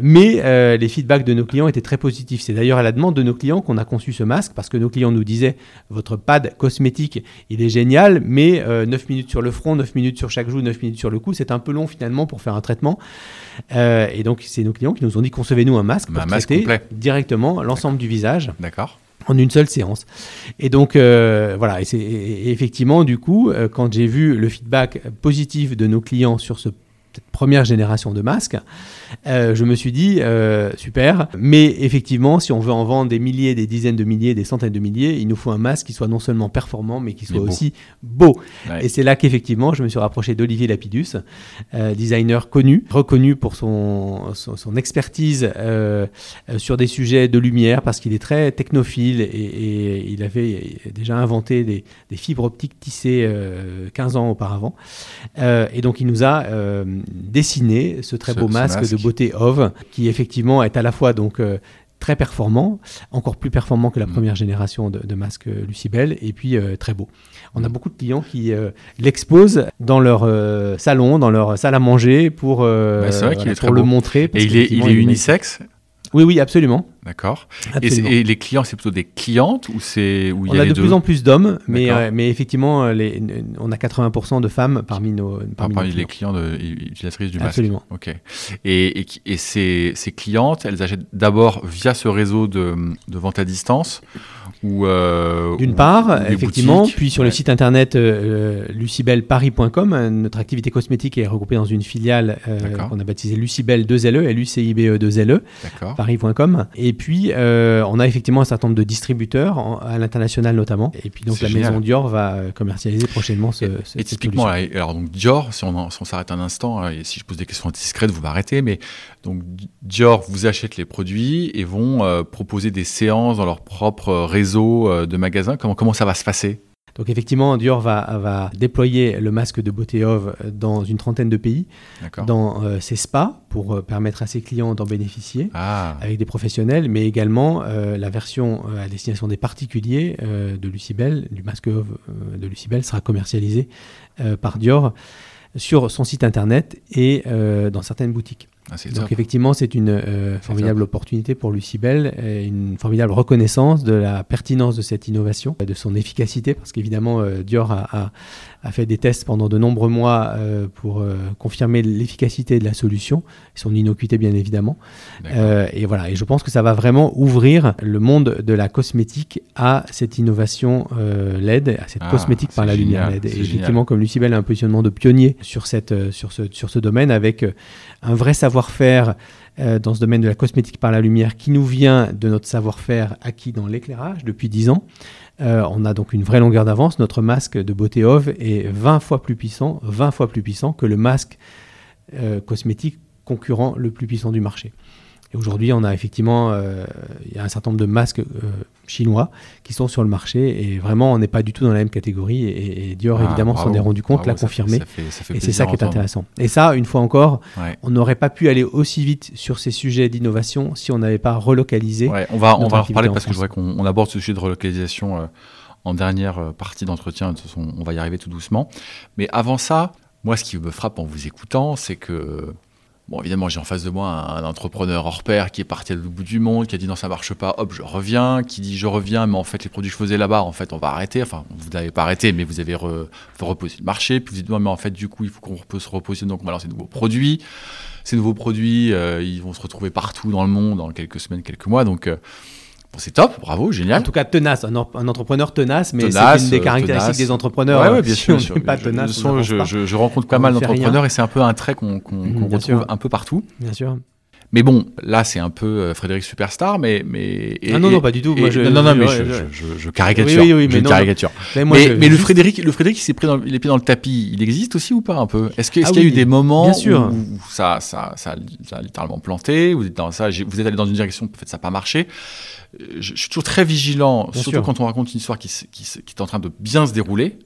mais les feedbacks de nos clients étaient très positifs. C'est d'ailleurs à la demande de nos clients qu'on a conçu ce masque, parce que nos clients nous disaient, votre pad cosmétique, il est génial, mais 9 minutes sur le front, 9 minutes sur chaque joue, 9 minutes sur le cou, c'est un peu long finalement pour faire un traitement. et donc, c'est nos clients qui nous ont dit, concevez-nous un masque pour traiter directement l'ensemble du visage. D'accord en une seule séance. Et donc, euh, voilà, et, c'est, effectivement, du coup, euh, quand j'ai vu le feedback positif de nos clients sur ce cette première génération de masques, euh, je me suis dit, euh, super, mais effectivement, si on veut en vendre des milliers, des dizaines de milliers, des centaines de milliers, il nous faut un masque qui soit non seulement performant, mais qui soit aussi beau. Et c'est là qu'effectivement, je me suis rapproché d'Olivier Lapidus, euh, designer connu, reconnu pour son, son, expertise sur des sujets de lumière, parce qu'il est très technophile et, il avait déjà inventé des, des fibres optiques tissées 15 ans auparavant. et donc, il nous a dessiner ce très beau masque, de beauté Ove, qui effectivement est à la fois donc euh, très performant, encore plus performant que la mm. première génération de, masques Lucibel, et puis euh, très beau. On a mm. beaucoup de clients qui euh, l'exposent dans leur salon, dans leur salle à manger pour, bah, pour le montrer. et il est, il est unisexe? Oui, oui, absolument. D'accord. Et, les clients, c'est plutôt des clientes ou c'est On a, de plus en plus d'hommes, mais, euh, mais effectivement, euh, les, on a 80% de femmes parmi nos, parmi, parmi les clients de, utilisatrices du masque. Absolument. Ok. Et, et, ces, ces, clientes, elles achètent d'abord via ce réseau de, de vente à distance euh, D'une part, effectivement, puis sur le site internet euh, lucibelparis.com, notre activité cosmétique est regroupée dans une filiale qu'on a baptisée Lucibel 2LE, L-U-C-I-B-E 2LE, paris.com. Et puis, euh, on a effectivement un certain nombre de distributeurs, à l'international notamment. Et puis, donc, la maison Dior va euh, commercialiser prochainement ce, et, et typiquement, alors, donc, Dior, si on, s'arrête un instant, et si je pose des questions indiscrètes, vous m'arrêtez, mais donc, Dior vous achète les produits et vont euh, proposer des séances dans leur propre réseau de magasins. Comment, comment ça va se passer? Donc effectivement, Dior va, déployer le masque de beauté Ove dans une trentaine de pays, dans euh, ses spas, pour euh, permettre à ses clients d'en bénéficier, ah. avec des professionnels, mais également euh, la version à destination des particuliers de Lucibel, du masque de Lucibel, sera commercialisée par Dior sur son site internet et dans certaines boutiques. Ah, Donc effectivement, c'est une euh, formidable opportunité pour Lucibel, et une formidable reconnaissance de la pertinence de cette innovation, de son efficacité, parce qu'évidemment, euh, Dior a, a, fait des tests pendant de nombreux mois euh, pour confirmer l'efficacité de la solution, son innocuité bien évidemment. et voilà, et je pense que ça va vraiment ouvrir le monde de la cosmétique à cette innovation LED, à cette ah, cosmétique par la lumière LED. Et effectivement, comme Lucibel a un positionnement de pionnier sur, cette, sur, ce, sur ce domaine, avec un vrai savoir-faire euh, dans ce domaine de la cosmétique par la lumière qui nous vient de notre savoir-faire acquis dans l'éclairage depuis 10 ans. Euh, on a donc une vraie longueur d'avance. Notre masque de beauté OV est 20 fois plus puissant, 20 fois plus puissant que le masque euh, cosmétique concurrent le plus puissant du marché. Et aujourd'hui, on a effectivement euh, il y a un certain nombre de masques euh, chinois qui sont sur le marché et vraiment, on n'est pas du tout dans la même catégorie. Et, Dior, ah, évidemment, s'en est rendu compte, l'a confirmé. et c'est ça qui est intéressant. Et ça, une fois encore, on n'aurait pas pu aller aussi vite sur ces sujets d'innovation si on n'avait pas relocalisé. on va, on va en reparler parce que je voudrais qu'on aborde ce sujet de relocalisation euh, en dernière partie d'entretien. De toute façon, on va y arriver tout doucement. Mais avant ça, moi, ce qui me frappe en vous écoutant, c'est que Bon, évidemment, j'ai en face de moi un, entrepreneur hors pair qui est parti à l'autre bout du monde, qui a dit non, ça marche pas, hop, je reviens, qui dit je reviens, mais en fait, les produits que je faisais là-bas, en fait, on va arrêter. Enfin, vous n'avez pas arrêté, mais vous avez reposé le marché. Puis vous dites non, mais en fait, du coup, il faut qu'on se repositionne, donc on va lancer de nouveaux produits. Ces nouveaux produits, euh, ils vont se retrouver partout dans le monde dans quelques semaines, quelques mois. Donc, euh, c'est top, bravo, génial. En tout cas, tenace, un, entrepreneur tenace, mais c'est une des euh, caractéristiques des entrepreneurs. Oui, bien sûr. pas tenace, je, rencontre pas mal d'entrepreneurs et c'est un peu un trait qu'on mm, retrouve un peu partout. Bien sûr. Mais bon, là, c'est un peu euh, Frédéric Superstar, mais. mais ah non, non, pas du tout. Moi, je, non, non, mais je, caricature. Oui, oui, mais, caricature. Mais, mais, le, Frédéric, le Frédéric qui s'est pris dans, les pieds dans le tapis, il existe aussi ou pas un peu? Est-ce qu'il ah y a eu des moments où ça, ça, ça, a littéralement planté? Vous êtes, dans ça, vous êtes allé dans une direction, fait, ça n'a pas marché je, suis toujours très vigilant, surtout quand on raconte une histoire qui, qui, est en train de bien se dérouler,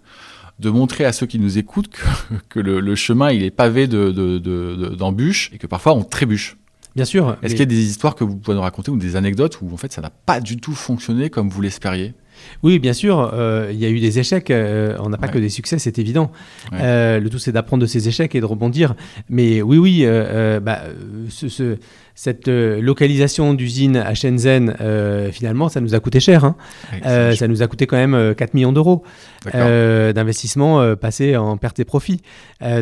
de montrer à ceux qui nous écoutent que, *laughs* le, chemin il est pavé d'embûches de, et que parfois on trébuche. Bien sûr. Est-ce qu'il y a des histoires que vous pouvez nous raconter ou des anecdotes où en fait ça n'a pas du tout fonctionné comme vous l'espériez? Oui, bien sûr, euh, il y a eu des échecs. Euh, on n'a pas que des succès, c'est évident. Euh, le tout, c'est d'apprendre de ces échecs et de rebondir. Mais oui, oui, bah, ce, cette localisation d'usine à Shenzhen, finalement, ça nous a coûté cher. Hein. ça nous a coûté quand même 4 millions d'euros d'investissement passé en perte et profit.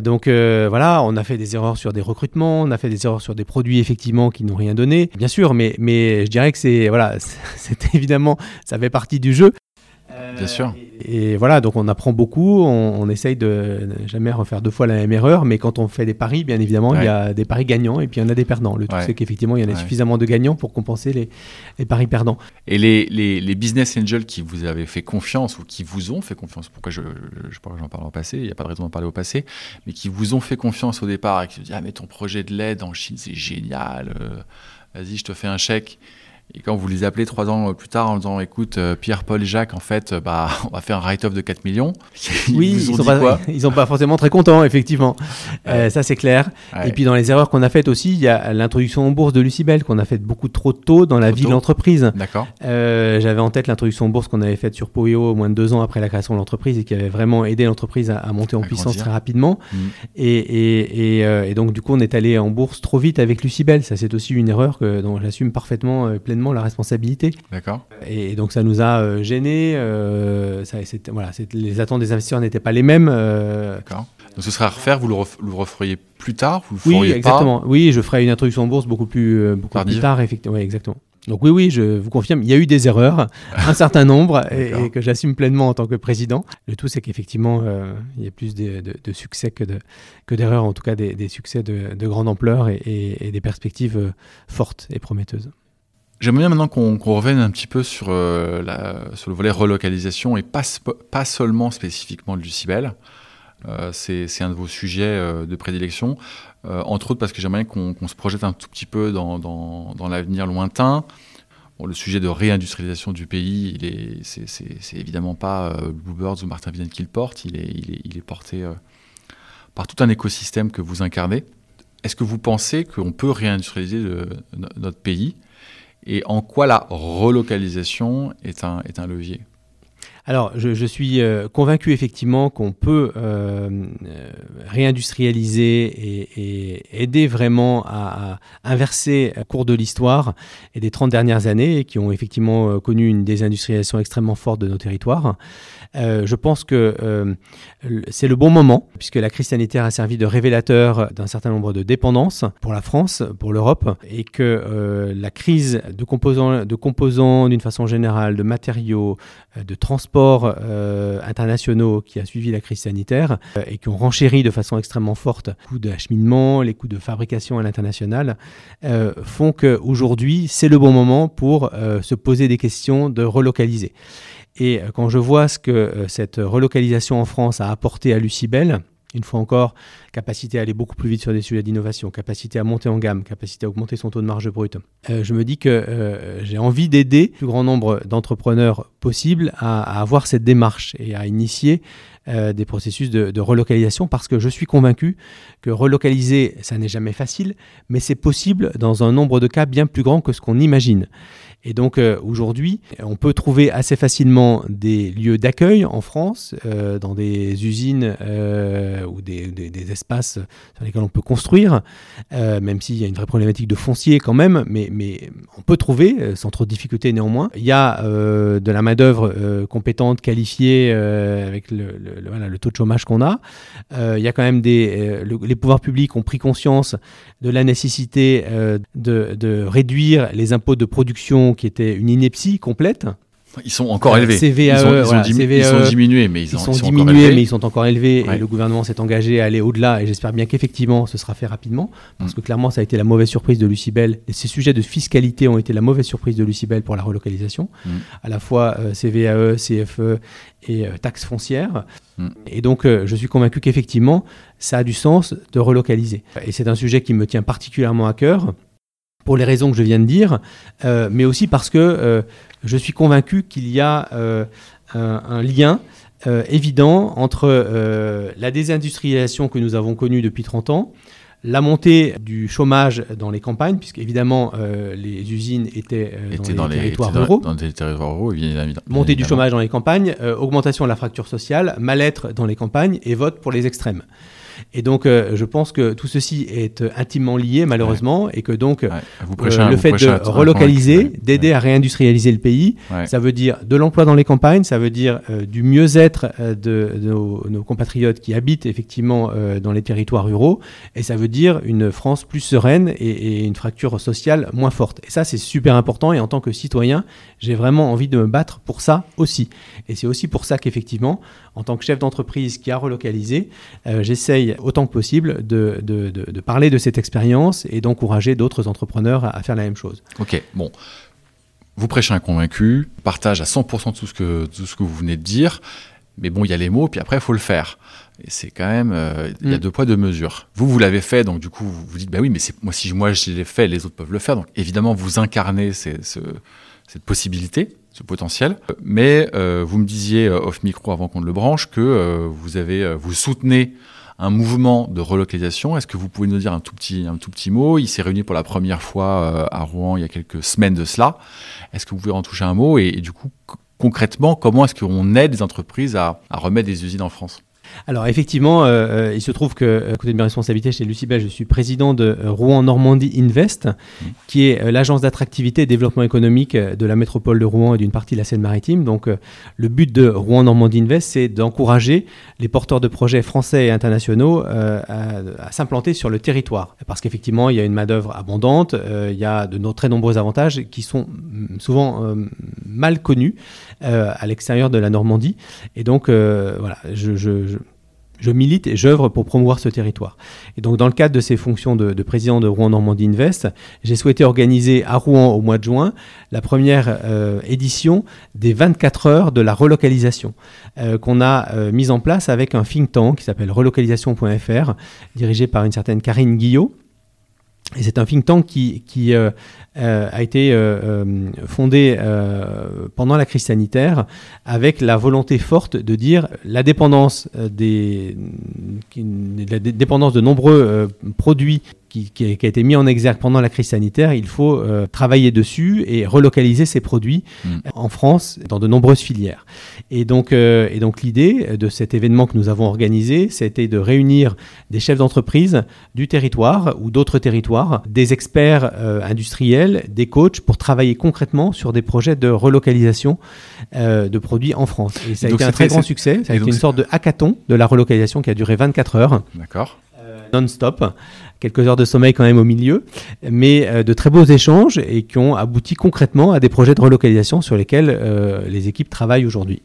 donc voilà, on a fait des erreurs sur des recrutements, on a fait des erreurs sur des produits effectivement qui n'ont rien donné, bien sûr, mais, mais je dirais que c'est voilà, *laughs* c'est évidemment, ça fait partie du jeu. Bien sûr. Et, voilà, donc on apprend beaucoup, on, essaye de jamais refaire deux fois la même erreur, mais quand on fait des paris, bien évidemment, il y a des paris gagnants et puis il y en a des perdants. Le truc, c'est qu'effectivement, il y en a suffisamment de gagnants pour compenser les, les paris perdants. Et les, les, les, business angels qui vous avaient fait confiance ou qui vous ont fait confiance, pourquoi je, je, que j'en parle au passé, il n'y a pas de raison d'en parler au passé, mais qui vous ont fait confiance au départ et qui se disent Ah, mais ton projet de l'aide en Chine, c'est génial, euh, vas-y, je te fais un chèque. Et quand vous les appelez trois ans plus tard en disant écoute, euh, Pierre, Paul et Jacques, en fait, euh, bah, *laughs* on va faire un write-off de 4 millions. *laughs* oui, ils, sont pas, *laughs* ils sont pas forcément très contents, effectivement. Euh, ça, c'est clair. Et puis, dans les erreurs qu'on a faites aussi, il y a l'introduction en bourse de Lucibel qu'on a faite beaucoup trop tôt dans la vie de l'entreprise. D'accord. J'avais en tête l'introduction en bourse qu'on avait faite sur Poyo au moins de deux ans après la création de l'entreprise et qui avait vraiment aidé l'entreprise à, monter en puissance très rapidement. Mm. Et, et, et, donc, du coup, on est allé en bourse trop vite avec Lucibel. Ça, c'est aussi une erreur que, dont j'assume parfaitement pleinement la responsabilité. D'accord. Et, donc ça nous a euh, gênés. Euh, voilà, les attentes des investisseurs n'étaient pas les mêmes. Euh. D'accord. Donc ce serait à refaire, vous le, referiez plus tard vous le Oui, exactement. oui, je ferai une introduction en bourse beaucoup plus, beaucoup plus tard. Effectivement. Oui, exactement. Donc oui, oui, je vous confirme, il y a eu des erreurs, *laughs* un certain nombre, et, que j'assume pleinement en tant que président. Le tout, c'est qu'effectivement, il y a plus de, succès que, d'erreurs, en tout cas des, succès de, grande ampleur et des perspectives fortes et prometteuses. J'aimerais bien maintenant qu'on revienne un petit peu sur, euh, le volet relocalisation et pas, seulement spécifiquement de Lucibel. Euh, c'est un de vos sujets euh, de prédilection, entre autres parce que j'aimerais qu'on se projette un tout petit peu dans, l'avenir lointain. Le sujet de réindustrialisation du pays, il est, c'est évidemment pas Bluebirds ou Martin Villaine qui le porte, il est porté par tout un écosystème que vous incarnez. Est-ce que vous pensez qu'on peut réindustrialiser notre pays? Et en quoi la relocalisation est un, est un levier? Alors, je, suis euh, convaincu effectivement qu'on peut euh, euh, réindustrialiser et, aider vraiment à, inverser le cours de l'histoire et des 30 dernières années qui ont effectivement connu une désindustrialisation extrêmement forte de nos territoires. je pense que c'est le bon moment, puisque la crise sanitaire a servi de révélateur d'un certain nombre de dépendances pour la France, pour l'Europe, et que la crise de composants, de composants d'une façon générale, de matériaux, de transport, sports euh, internationaux qui a suivi la crise sanitaire euh, et qui ont renchéri de façon extrêmement forte les coûts d'acheminement, les coûts de fabrication à l'international, euh, font qu'aujourd'hui, c'est le bon moment pour se poser des questions de relocaliser. Et quand je vois ce que cette relocalisation en France a apporté à Lucibel, une fois encore, capacité à aller beaucoup plus vite sur des sujets d'innovation, capacité à monter en gamme, capacité à augmenter son taux de marge brute. Euh, je me dis que euh, j'ai envie d'aider le plus grand nombre d'entrepreneurs possible à, avoir cette démarche et à initier euh, des processus de, relocalisation parce que je suis convaincu que relocaliser, ça n'est jamais facile, mais c'est possible dans un nombre de cas bien plus grand que ce qu'on imagine. Et donc euh, aujourd'hui, on peut trouver assez facilement des lieux d'accueil en France, euh, dans des usines ou des, espaces sur lesquels on peut construire, même s'il y a une vraie problématique de foncier quand même, mais, mais on peut trouver, sans trop de difficultés néanmoins. Il y a de la main-d'œuvre compétente, qualifiée, avec le, le, taux de chômage qu'on a. il y a quand même des. les pouvoirs publics ont pris conscience de la nécessité de, de réduire les impôts de production qui était une ineptie complète. Ils sont encore élevés. CVAE, ils, sont, diminués, mais ils, sont, diminués, mais ils sont encore élevés. Et le gouvernement s'est engagé à aller au-delà. Et j'espère bien qu'effectivement, ce sera fait rapidement, parce mm. que clairement, ça a été la mauvaise surprise de Lucibel. Et ces sujets de fiscalité ont été la mauvaise surprise de Lucibel pour la relocalisation, mm. à la fois euh, CVAE, CFE et euh, taxes foncières. Mm. Et donc, euh, je suis convaincu qu'effectivement, ça a du sens de relocaliser. Et c'est un sujet qui me tient particulièrement à cœur pour les raisons que je viens de dire, euh, mais aussi parce que euh, je suis convaincu qu'il y a euh, un, lien évident entre la désindustrialisation que nous avons connue depuis 30 ans, la montée du chômage dans les campagnes, puisque évidemment les usines étaient, dans, les territoires ruraux. Dans les territoires ruraux, évidemment. Montée du chômage dans les campagnes, augmentation de la fracture sociale, mal-être dans les campagnes et vote pour les extrêmes. Et donc, euh, je pense que tout ceci est intimement lié, malheureusement, et que donc, euh, le fait de relocaliser, d'aider à réindustrialiser le pays, ça veut dire de l'emploi dans les campagnes, ça veut dire euh, du mieux-être de, nos, compatriotes qui habitent effectivement dans les territoires ruraux, et ça veut dire une France plus sereine et, une fracture sociale moins forte. Et ça, c'est super important, et en tant que citoyen, j'ai vraiment envie de me battre pour ça aussi. Et c'est aussi pour ça qu'effectivement, en tant que chef d'entreprise qui a relocalisé, j'essaye autant que possible de, de, de, parler de cette expérience et d'encourager d'autres entrepreneurs à, faire la même chose. Ok, bon. Vous prêchez un convaincu, partage à 100% tout ce, que, tout ce que vous venez de dire, mais bon, il y a les mots, puis après, il faut le faire. Et c'est quand même, euh, il y a mm. deux poids, deux mesures. Vous, vous l'avez fait, donc du coup, vous vous dites, bah oui, mais moi, si moi je l'ai fait, les autres peuvent le faire. Donc évidemment, vous incarnez ce, cette possibilité, ce potentiel. Mais euh, vous me disiez euh, off micro avant qu'on ne le branche que vous avez, vous soutenez un mouvement de relocalisation. Est-ce que vous pouvez nous dire un tout petit, un tout petit mot? Il s'est réuni pour la première fois euh, à Rouen il y a quelques semaines de cela. Est-ce que vous pouvez en toucher un mot? Et, du coup, concrètement, comment est-ce qu'on aide les entreprises à remettre des usines en France? Alors effectivement, euh, euh, il se trouve que, à côté de mes responsabilités chez Lucibel, je suis président de euh, Rouen Normandie Invest, mmh. qui est l'agence d'attractivité et développement économique de la métropole de Rouen et d'une partie de la Seine-Maritime. Donc le but de Rouen Normandie Invest, c'est d'encourager les porteurs de projets français et internationaux à, s'implanter sur le territoire. Parce qu'effectivement, il y a une main-d'œuvre abondante, il y a de très nombreux avantages qui sont mm, souvent mal connus à l'extérieur de la Normandie. Et donc, voilà, je, je milite et j'œuvre pour promouvoir ce territoire. Et donc, dans le cadre de ces fonctions de, président de Rouen Normandie Invest, j'ai souhaité organiser à Rouen au mois de juin la première euh, édition des 24 heures de la relocalisation euh, qu'on a euh, mise en place avec un think tank qui s'appelle relocalisation.fr, dirigé par une certaine Karine Guillot. Et c'est un think tank qui, euh, euh, a été euh, fondé pendant la crise sanitaire avec la volonté forte de dire la dépendance, des, la dépendance de nombreux produits qui, qui, a, été mis en exergue pendant la crise sanitaire, il faut euh, travailler dessus et relocaliser ces produits mm. en France dans de nombreuses filières. Et donc, euh, et donc l'idée de cet événement que nous avons organisé, c'était de réunir des chefs d'entreprise du territoire ou d'autres territoires, des experts euh, industriels, des coachs pour travailler concrètement sur des projets de relocalisation de produits en France. Et ça a été un très grand succès. Ça a été une sorte de hackathon de la relocalisation qui a duré 24 heures. D'accord non-stop, quelques heures de sommeil quand même au milieu, mais euh, de très beaux échanges et qui ont abouti concrètement à des projets de relocalisation sur lesquels euh, les équipes travaillent aujourd'hui.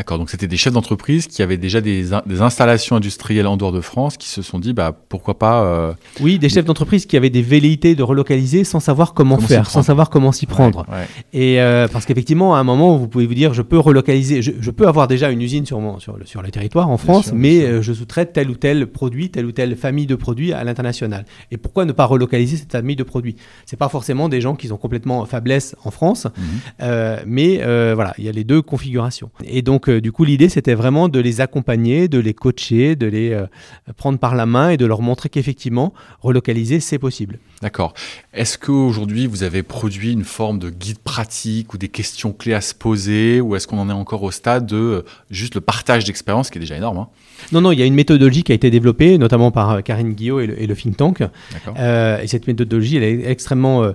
D'accord, donc c'était des chefs d'entreprise qui avaient déjà des, des, installations industrielles en dehors de France qui se sont dit bah, pourquoi pas. Euh, oui, des chefs d'entreprise qui avaient des velléités de relocaliser sans savoir comment, faire, sans savoir comment s'y prendre. Et euh, parce qu'effectivement, à un moment, vous pouvez vous dire je peux relocaliser, je, peux avoir déjà une usine sur, mon, sur, le, sur le territoire en France, mais euh, je sous-traite tel ou tel produit, telle ou telle famille de produits à l'international. Et pourquoi ne pas relocaliser cette famille de produits? C'est pas forcément des gens qui ont complètement faiblesse en France, mhm. mais voilà, il y a les deux configurations. Et donc, donc, euh, du coup, l'idée, c'était vraiment de les accompagner, de les coacher, de les euh, prendre par la main et de leur montrer qu'effectivement, relocaliser, c'est possible. D'accord. Est-ce qu'aujourd'hui, vous avez produit une forme de guide pratique ou des questions clés à se poser Ou est-ce qu'on en est encore au stade de euh, juste le partage d'expérience, qui est déjà énorme hein? Non, non, il y a une méthodologie qui a été développée, notamment par Karine Guillot et le, think tank. et cette méthodologie, elle est extrêmement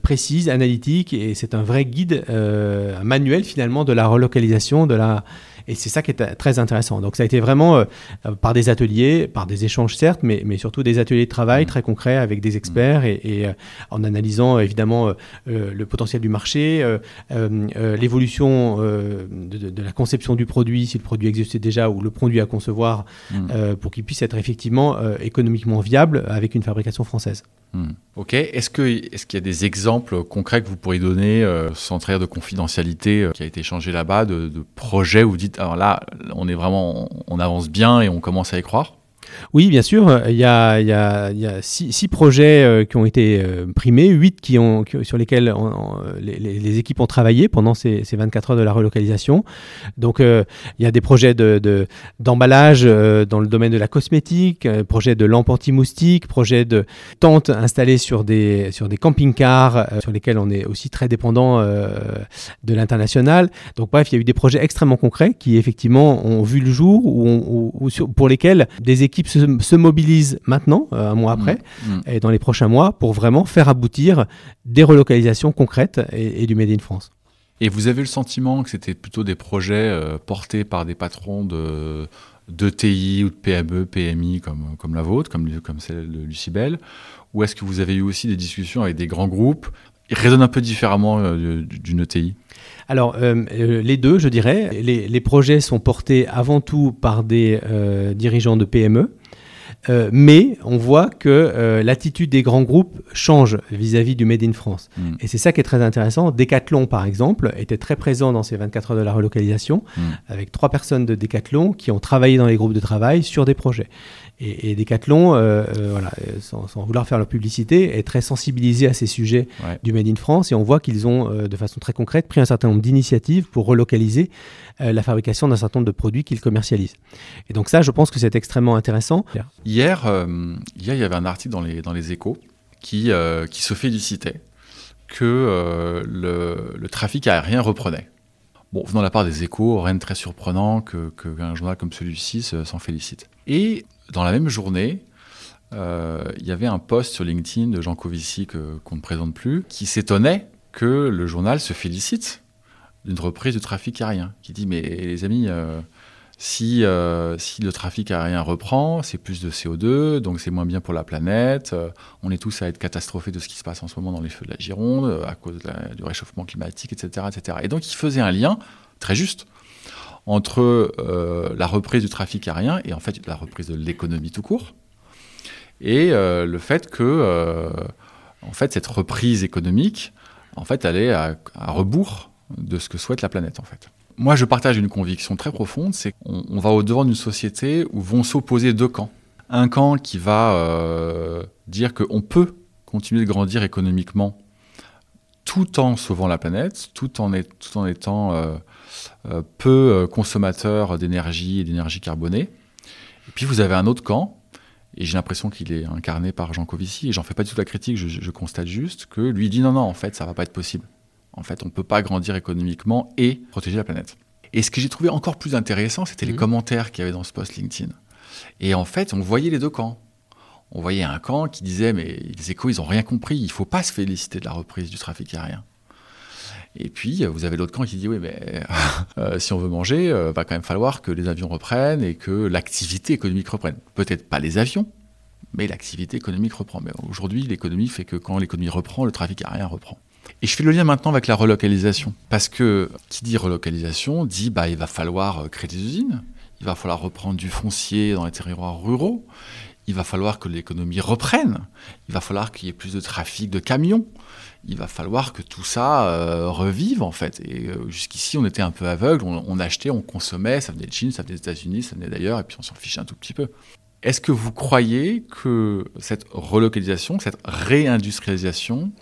précise, analytique, et c'est un vrai guide, un manuel finalement de la relocalisation, de la, et c'est ça qui est très intéressant. Donc ça a été vraiment euh, par des ateliers, par des échanges certes, mais, mais surtout des ateliers de travail mmh. très concrets avec des experts et, et euh, en analysant évidemment euh, le potentiel du marché, l'évolution de, de, la conception du produit, si le produit existait déjà ou le produit à concevoir, mmh. pour qu'il puisse être effectivement économiquement viable avec une fabrication française. Mmh. Ok. Est-ce qu'il est y a des exemples concrets que vous pourriez donner, sans trahir de confidentialité, qui a été changé là-bas, de, de projets où vous dites alors là, on est vraiment, on avance bien et on commence à y croire oui, bien sûr. Il y a, six, projets euh, qui ont été euh, primés, huit qui ont, sur lesquels les, équipes ont travaillé pendant ces, 24 heures de la relocalisation. Donc, euh, il y a des projets d'emballage de, dans le domaine de la cosmétique, projet de lampes anti-moustiques, projet de tentes installées sur des, sur des camping-cars sur lesquels on est aussi très dépendant de l'international. Donc, bref, il y a eu des projets extrêmement concrets qui, effectivement, ont vu le jour ou, pour lesquels des équipes se, mobilise maintenant, euh, un mois mmh. après, mmh. et dans les prochains mois, pour vraiment faire aboutir des relocalisations concrètes et, du Made in France. Et vous avez le sentiment que c'était plutôt des projets euh, portés par des patrons de, de TI ou de PME, PMI comme, comme la vôtre, comme, comme celle de Lucibel Ou est-ce que vous avez eu aussi des discussions avec des grands groupes Ils résonnent un peu différemment euh, d'une ETI alors, les deux, je dirais. Les, projets sont portés avant tout par des dirigeants de PME euh, mais on voit que euh, l'attitude des grands groupes change vis-à-vis du Made in France. Mm. Et c'est ça qui est très intéressant. Decathlon, par exemple, était très présent dans ces 24 heures de la relocalisation, mm. avec trois personnes de Decathlon qui ont travaillé dans les groupes de travail sur des projets. Et, Decathlon, euh, euh, voilà, sans, vouloir faire leur publicité, est très sensibilisé à ces sujets du Made in France. Et on voit qu'ils ont, euh, de façon très concrète, pris un certain nombre d'initiatives pour relocaliser la fabrication d'un certain nombre de produits qu'ils commercialisent. Et donc ça, je pense que c'est extrêmement intéressant. Hier, hier, il y avait un article dans les, dans les échos qui, qui se félicitait que le, le trafic aérien reprenait. Bon, venant de la part des échos, rien de très surprenant qu'un que journal comme celui-ci s'en félicite. Et dans la même journée, euh, il y avait un post sur LinkedIn de Jean Covici qu'on ne présente plus, qui s'étonnait que le journal se félicite d'une reprise du trafic aérien, qui dit mais les amis, euh, si, euh, si le trafic aérien reprend, c'est plus de CO2, donc c'est moins bien pour la planète, on est tous à être catastrophés de ce qui se passe en ce moment dans les feux de la Gironde, à cause du réchauffement climatique, etc., etc. Et donc il faisait un lien très juste entre euh, la reprise du trafic aérien et en fait la reprise de l'économie tout court, et euh, le fait que euh, en fait cette reprise économique, en fait, elle est à, rebours de ce que souhaite la planète en fait. Moi, je partage une conviction très profonde, c'est qu'on va au-devant d'une société où vont s'opposer deux camps. Un camp qui va dire qu'on peut continuer de grandir économiquement tout en sauvant la planète, tout en, tout en étant peu euh, consommateurs d'énergie et d'énergie carbonée. Et puis vous avez un autre camp Et j'ai l'impression qu'il est incarné par Jean Covici, et j'en fais pas du tout la critique, je, constate juste que lui dit non, non, en fait, ça va pas être possible. En fait, on ne peut pas grandir économiquement et protéger la planète. Et ce que j'ai trouvé encore plus intéressant, c'était les mmh. commentaires qu'il y avait dans ce post LinkedIn. Et en fait, on voyait les deux camps. On voyait un camp qui disait mais les échos, ils n'ont rien compris, il ne faut pas se féliciter de la reprise du trafic aérien. Et puis, vous avez l'autre camp qui dit oui, mais euh, *laughs* si on veut manger, il euh, va quand même falloir que les avions reprennent et que l'activité économique reprenne. Peut-être pas les avions, mais l'activité économique reprend. Mais aujourd'hui, l'économie fait que quand l'économie reprend, le trafic aérien reprend. Et je fais le lien maintenant avec la relocalisation. Parce que qui dit relocalisation dit bah, il va falloir euh, créer des usines, il va falloir reprendre du foncier dans les territoires ruraux, il va falloir que l'économie reprenne, il va falloir qu'il y ait plus de trafic de camions, il va falloir que tout ça euh, revive en fait. Et euh, jusqu'ici, on était un peu aveugle, on, achetait, on consommait, ça venait de Chine, ça venait des États-Unis, ça venait d'ailleurs, et puis on s'en fichait un tout petit peu. Est-ce que vous croyez que cette relocalisation, cette réindustrialisation,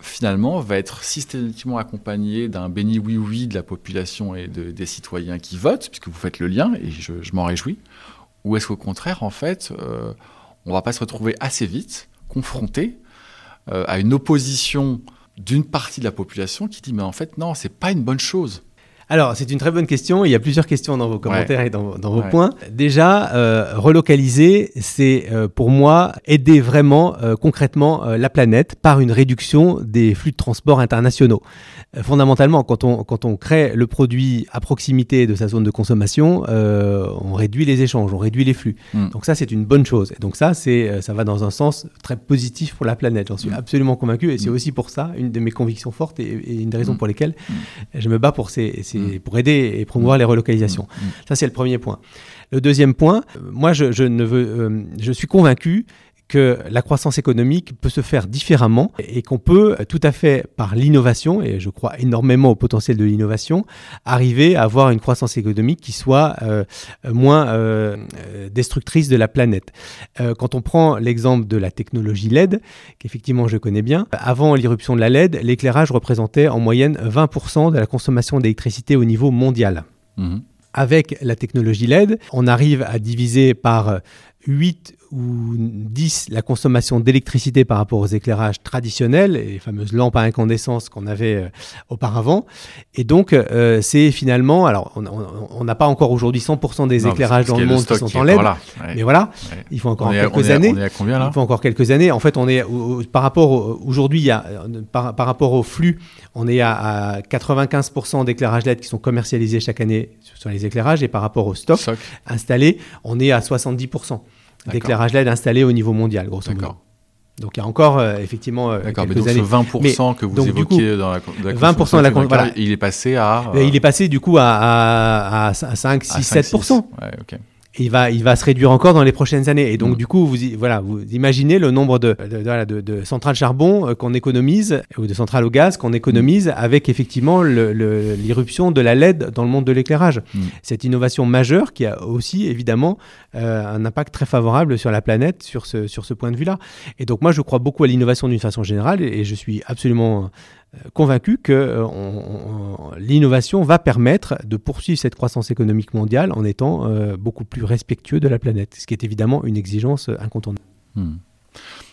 finalement, va être systématiquement accompagnée d'un béni oui-oui de la population et des citoyens qui votent, puisque vous faites le lien, et je, m'en réjouis Ou est-ce qu'au contraire, en fait, euh, on va pas se retrouver assez vite confronté à une opposition d'une partie de la population qui dit mais en fait non, c'est pas une bonne chose. Alors, c'est une très bonne question. Il y a plusieurs questions dans vos commentaires et dans, vos points. Déjà, euh, relocaliser, c'est euh, pour moi aider vraiment concrètement la planète par une réduction des flux de transport internationaux. fondamentalement, quand on, quand on crée le produit à proximité de sa zone de consommation, on réduit les échanges, on réduit les flux. Hmm. Donc ça, c'est une bonne chose. Et donc ça, c'est, ça va dans un sens très positif pour la planète. J'en suis hmm. absolument convaincu. Et c'est hmm. aussi pour ça, une de mes convictions fortes et, une des raisons pour lesquelles je me bats pour ces Mm. pour aider et promouvoir mm. les relocalisations. Mm. Ça, c'est le premier point. Le deuxième point, moi, je, ne veux, euh, je suis convaincu que la croissance économique peut se faire différemment et qu'on peut tout à fait par l'innovation, et je crois énormément au potentiel de l'innovation, arriver à avoir une croissance économique qui soit euh, moins euh, destructrice de la planète. Euh, quand on prend l'exemple de la technologie LED, qu'effectivement je connais bien, avant l'irruption de la LED, l'éclairage représentait en moyenne 20% de la consommation d'électricité au niveau mondial. Mmh. Avec la technologie LED, on arrive à diviser par 8 ou 10 la consommation d'électricité par rapport aux éclairages traditionnels, les fameuses lampes à incandescence qu'on avait euh, auparavant. Et donc, euh, c'est finalement, alors on n'a pas encore aujourd'hui 100% des éclairages dans le monde qui sont en LED, mais voilà, il faut encore quelques années. À combien là Il faut encore quelques années. En fait, on est par rapport aujourd'hui, par, par, rapport au flux, on est à, à 95% d'éclairages LED qui sont commercialisés chaque année sur les éclairages, et par rapport au stock, stock. installé, on est à 70% d'éclairage LED installé au niveau mondial, grosso modo. Donc il y a encore euh, effectivement euh, quelques mais donc Ce 20% que vous évoquiez dans la, la 20% de la voilà. il est passé à il est passé du coup à, à, à 5, 6, 7%. Ouais, ok il va, il va se réduire encore dans les prochaines années. Et donc, mm. du coup, vous, voilà, vous imaginez le nombre de, de, de, centrales charbon euh, qu'on économise, ou de centrales au gaz qu'on économise mm. avec effectivement l'irruption de la LED dans le monde de l'éclairage. Mm. Cette innovation majeure qui a aussi évidemment euh, un impact très favorable sur la planète sur ce, sur ce point de vue-là. Et donc, moi, je crois beaucoup à l'innovation d'une façon générale et je suis absolument convaincu que euh, l'innovation va permettre de poursuivre cette croissance économique mondiale en étant euh, beaucoup plus respectueux de la planète, ce qui est évidemment une exigence incontournable. Hmm.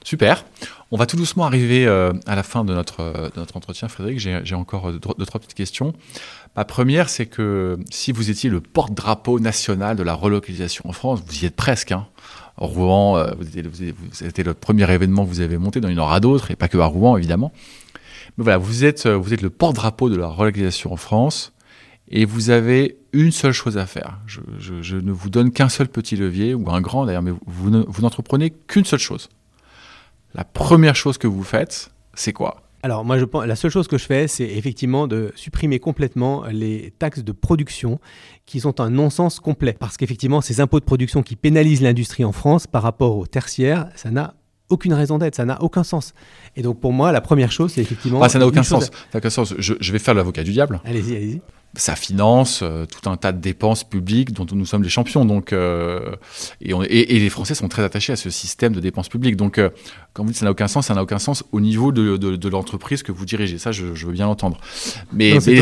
Super. On va tout doucement arriver euh, à la fin de notre, entretien, Frédéric. J'ai encore deux, trois petites questions. Ma première, c'est que si vous étiez le porte-drapeau national de la relocalisation en France, vous y êtes presque. Hein. Rouen, c'était le premier événement que vous avez monté, dans il y en d'autres, et pas que à Rouen, évidemment. Mais voilà, vous êtes, euh, vous êtes le porte-drapeau de la relocalisation en France et vous avez une seule chose à faire. Je, ne vous donne qu'un seul petit levier, ou un grand d'ailleurs, mais vous, n'entreprenez qu'une seule chose. La première chose que vous faites, c'est quoi? Alors moi, je pense, la seule chose que je fais, c'est effectivement de supprimer complètement les taxes de production qui sont un non-sens complet. Parce qu'effectivement, ces impôts de production qui pénalisent l'industrie en France par rapport aux tertiaires, ça n'a aucune raison d'être, ça n'a aucun sens. Et donc pour moi, la première chose, c'est effectivement... Ah, ça n'a aucun, sens. sens. Je, vais faire l'avocat du diable. Allez-y, allez-y. ça finance euh, tout un tas de dépenses publiques dont nous sommes les champions. Donc, euh, et, et, les Français sont très attachés à ce système de dépenses publiques. Donc, euh, quand vous dites ça n'a aucun sens, ça n'a aucun sens au niveau de, de, l'entreprise que vous dirigez. Ça, je, veux bien l'entendre. Mais, ceux,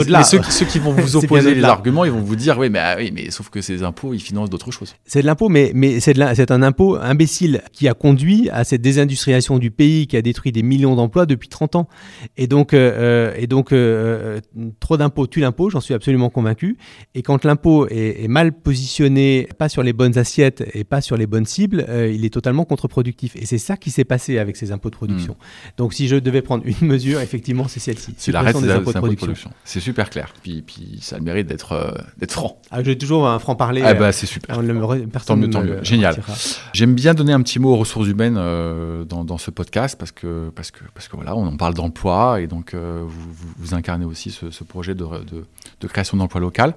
ceux, qui vont *laughs* vous opposer les arguments, ils vont vous dire oui mais, ah oui, mais sauf que ces impôts, ils financent d'autres choses. C'est de l'impôt, mais, mais c'est un impôt imbécile qui a conduit à cette désindustrialisation du pays, qui a détruit des millions d'emplois depuis 30 ans. Et donc, et donc trop d'impôts tue l'impôt, j'en suis absolument convaincu. Et quand l'impôt est, mal positionné, pas sur les bonnes assiettes et pas sur les bonnes cibles, euh, il est totalement contre-productif. Et c'est ça qui s'est passé avec ces impôts de production. Hmm. Donc si je devais prendre une *laughs* mesure, effectivement, c'est celle-ci. C'est l'arrêt des, impôts de production. C'est super clair. Puis, puis ça a le mérite d'être euh, d'être franc. Ah, J'ai toujours un franc-parler. Ah bah c'est super. Euh, tant mieux, tant mieux. Génial. J'aime bien donner un petit mot aux ressources humaines dans, dans, ce podcast parce que, parce que, parce que voilà, on en parle d'emploi et donc vous, vous, incarnez aussi ce, ce projet de, de, de création d'emploi local.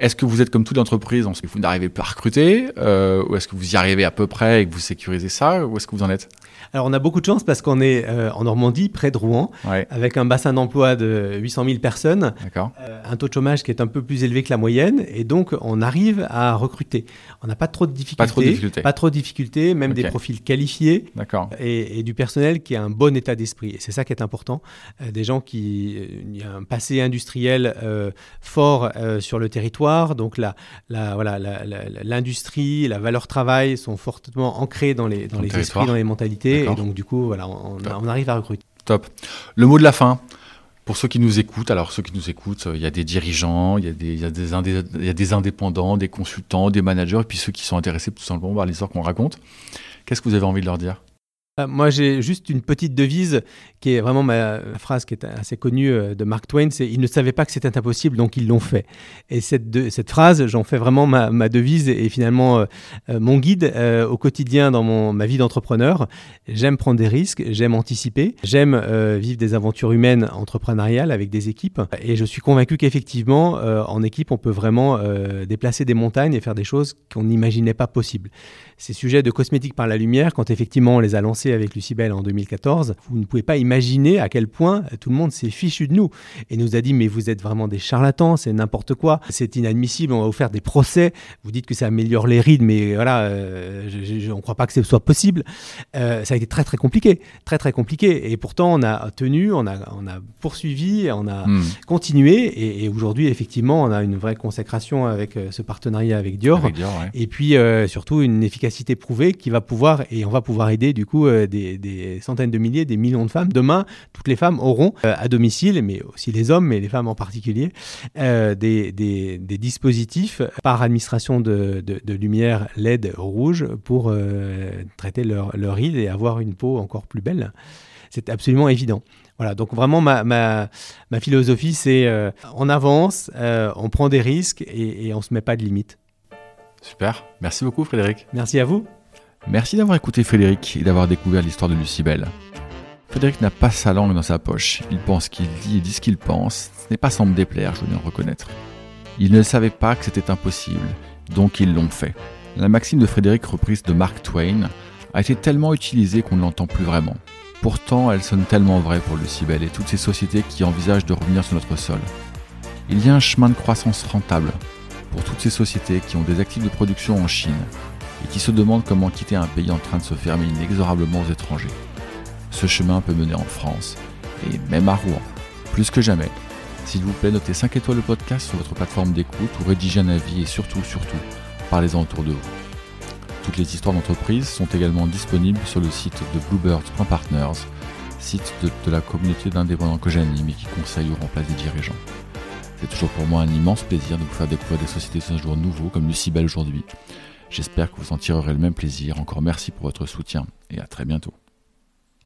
Est-ce que vous êtes comme toute entreprise, que vous n'arrivez pas à recruter, euh, ou est-ce que vous y arrivez à peu près et que vous sécurisez ça, ou est-ce que vous en êtes? Alors on a beaucoup de chance parce qu'on est euh, en Normandie, près de Rouen, avec un bassin d'emploi de 800 000 personnes, euh, un taux de chômage qui est un peu plus élevé que la moyenne, et donc on arrive à recruter. On n'a pas trop de difficultés, pas trop de difficultés, pas trop de difficultés même des profils qualifiés, et, et, du personnel qui a un bon état d'esprit. Et c'est ça qui est important, euh, des gens qui a un passé industriel fort sur le territoire, donc la, la voilà l'industrie, la, valeur travail sont fortement ancrées dans les dans les esprits, dans les mentalités. Et donc, du coup, voilà, on, arrive à recruter. Top. Le mot de la fin. Pour ceux qui nous écoutent, alors ceux qui nous écoutent, il y a des dirigeants, il y a des, il y a des, il y a des indépendants, des consultants, des managers, et puis ceux qui sont intéressés tout simplement par l'histoire qu'on raconte. Qu'est-ce que vous avez envie de leur dire? euh, moi, j'ai juste une petite devise qui est vraiment ma, phrase qui est assez connue euh, de Mark Twain, c'est « Ils ne savaient pas que c'était impossible, donc ils l'ont fait ». Et cette, cette phrase, j'en fais vraiment ma, ma, devise et finalement euh, mon guide au quotidien dans mon, ma vie d'entrepreneur. J'aime prendre des risques, j'aime anticiper, j'aime vivre des aventures humaines entrepreneuriales avec des équipes. Et je suis convaincu qu'effectivement, en équipe, on peut vraiment déplacer des montagnes et faire des choses qu'on n'imaginait pas possibles. Ces sujets de cosmétiques par la lumière, quand effectivement on les a lancés avec Lucie Bell en 2014, vous ne pouvez pas imaginer à quel point tout le monde s'est fichu de nous. Et nous a dit mais vous êtes vraiment des charlatans, c'est n'importe quoi, c'est inadmissible, on va vous faire des procès, vous dites que ça améliore les rides, mais voilà, euh, on ne croit pas que ce soit possible. Euh, ça a été très très compliqué, très très compliqué. Et pourtant on a tenu, on a, on a poursuivi, on a hmm. continué. Et, aujourd'hui effectivement on a une vraie consécration avec euh, ce partenariat avec Dior, et puis surtout une efficacité prouvée qui va pouvoir et on va pouvoir aider du coup euh, des, centaines de milliers, des millions de femmes. Demain, toutes les femmes auront euh, à domicile, mais aussi les hommes, mais les femmes en particulier, euh, des, dispositifs par administration de, lumière LED rouge pour traiter leur, leur et avoir une peau encore plus belle. C'est absolument évident. Voilà, donc vraiment ma, philosophie, c'est on avance, on prend des risques et, et on ne se met pas de limites. Super, merci beaucoup Frédéric. Merci à vous. Merci d'avoir écouté Frédéric et d'avoir découvert l'histoire de Lucibelle. Frédéric n'a pas sa langue dans sa poche. Il pense qu'il dit et dit ce qu'il pense. Ce n'est pas sans me déplaire, je dois bien reconnaître. Il ne savait pas que c'était impossible, donc ils l'ont fait. La maxime de Frédéric, reprise de Mark Twain, a été tellement utilisée qu'on ne l'entend plus vraiment. Pourtant, elle sonne tellement vraie pour Lucibelle et toutes ces sociétés qui envisagent de revenir sur notre sol. Il y a un chemin de croissance rentable pour toutes ces sociétés qui ont des actifs de production en Chine, et qui se demandent comment quitter un pays en train de se fermer inexorablement aux étrangers. Ce chemin peut mener en France, et même à Rouen. Plus que jamais, s'il vous plaît, notez 5 étoiles le podcast sur votre plateforme d'écoute ou rédigez un avis et surtout, surtout, parlez-en autour de vous. Toutes les histoires d'entreprise sont également disponibles sur le site de bluebirds.partners, site de, la communauté d'indépendants que j'anime et qui conseille ou remplace des dirigeants. C'est toujours pour moi un immense plaisir de vous faire découvrir des sociétés un jour nouveaux comme Lucibel aujourd'hui, J'espère que vous en tirerez le même plaisir. Encore merci pour votre soutien et à très bientôt.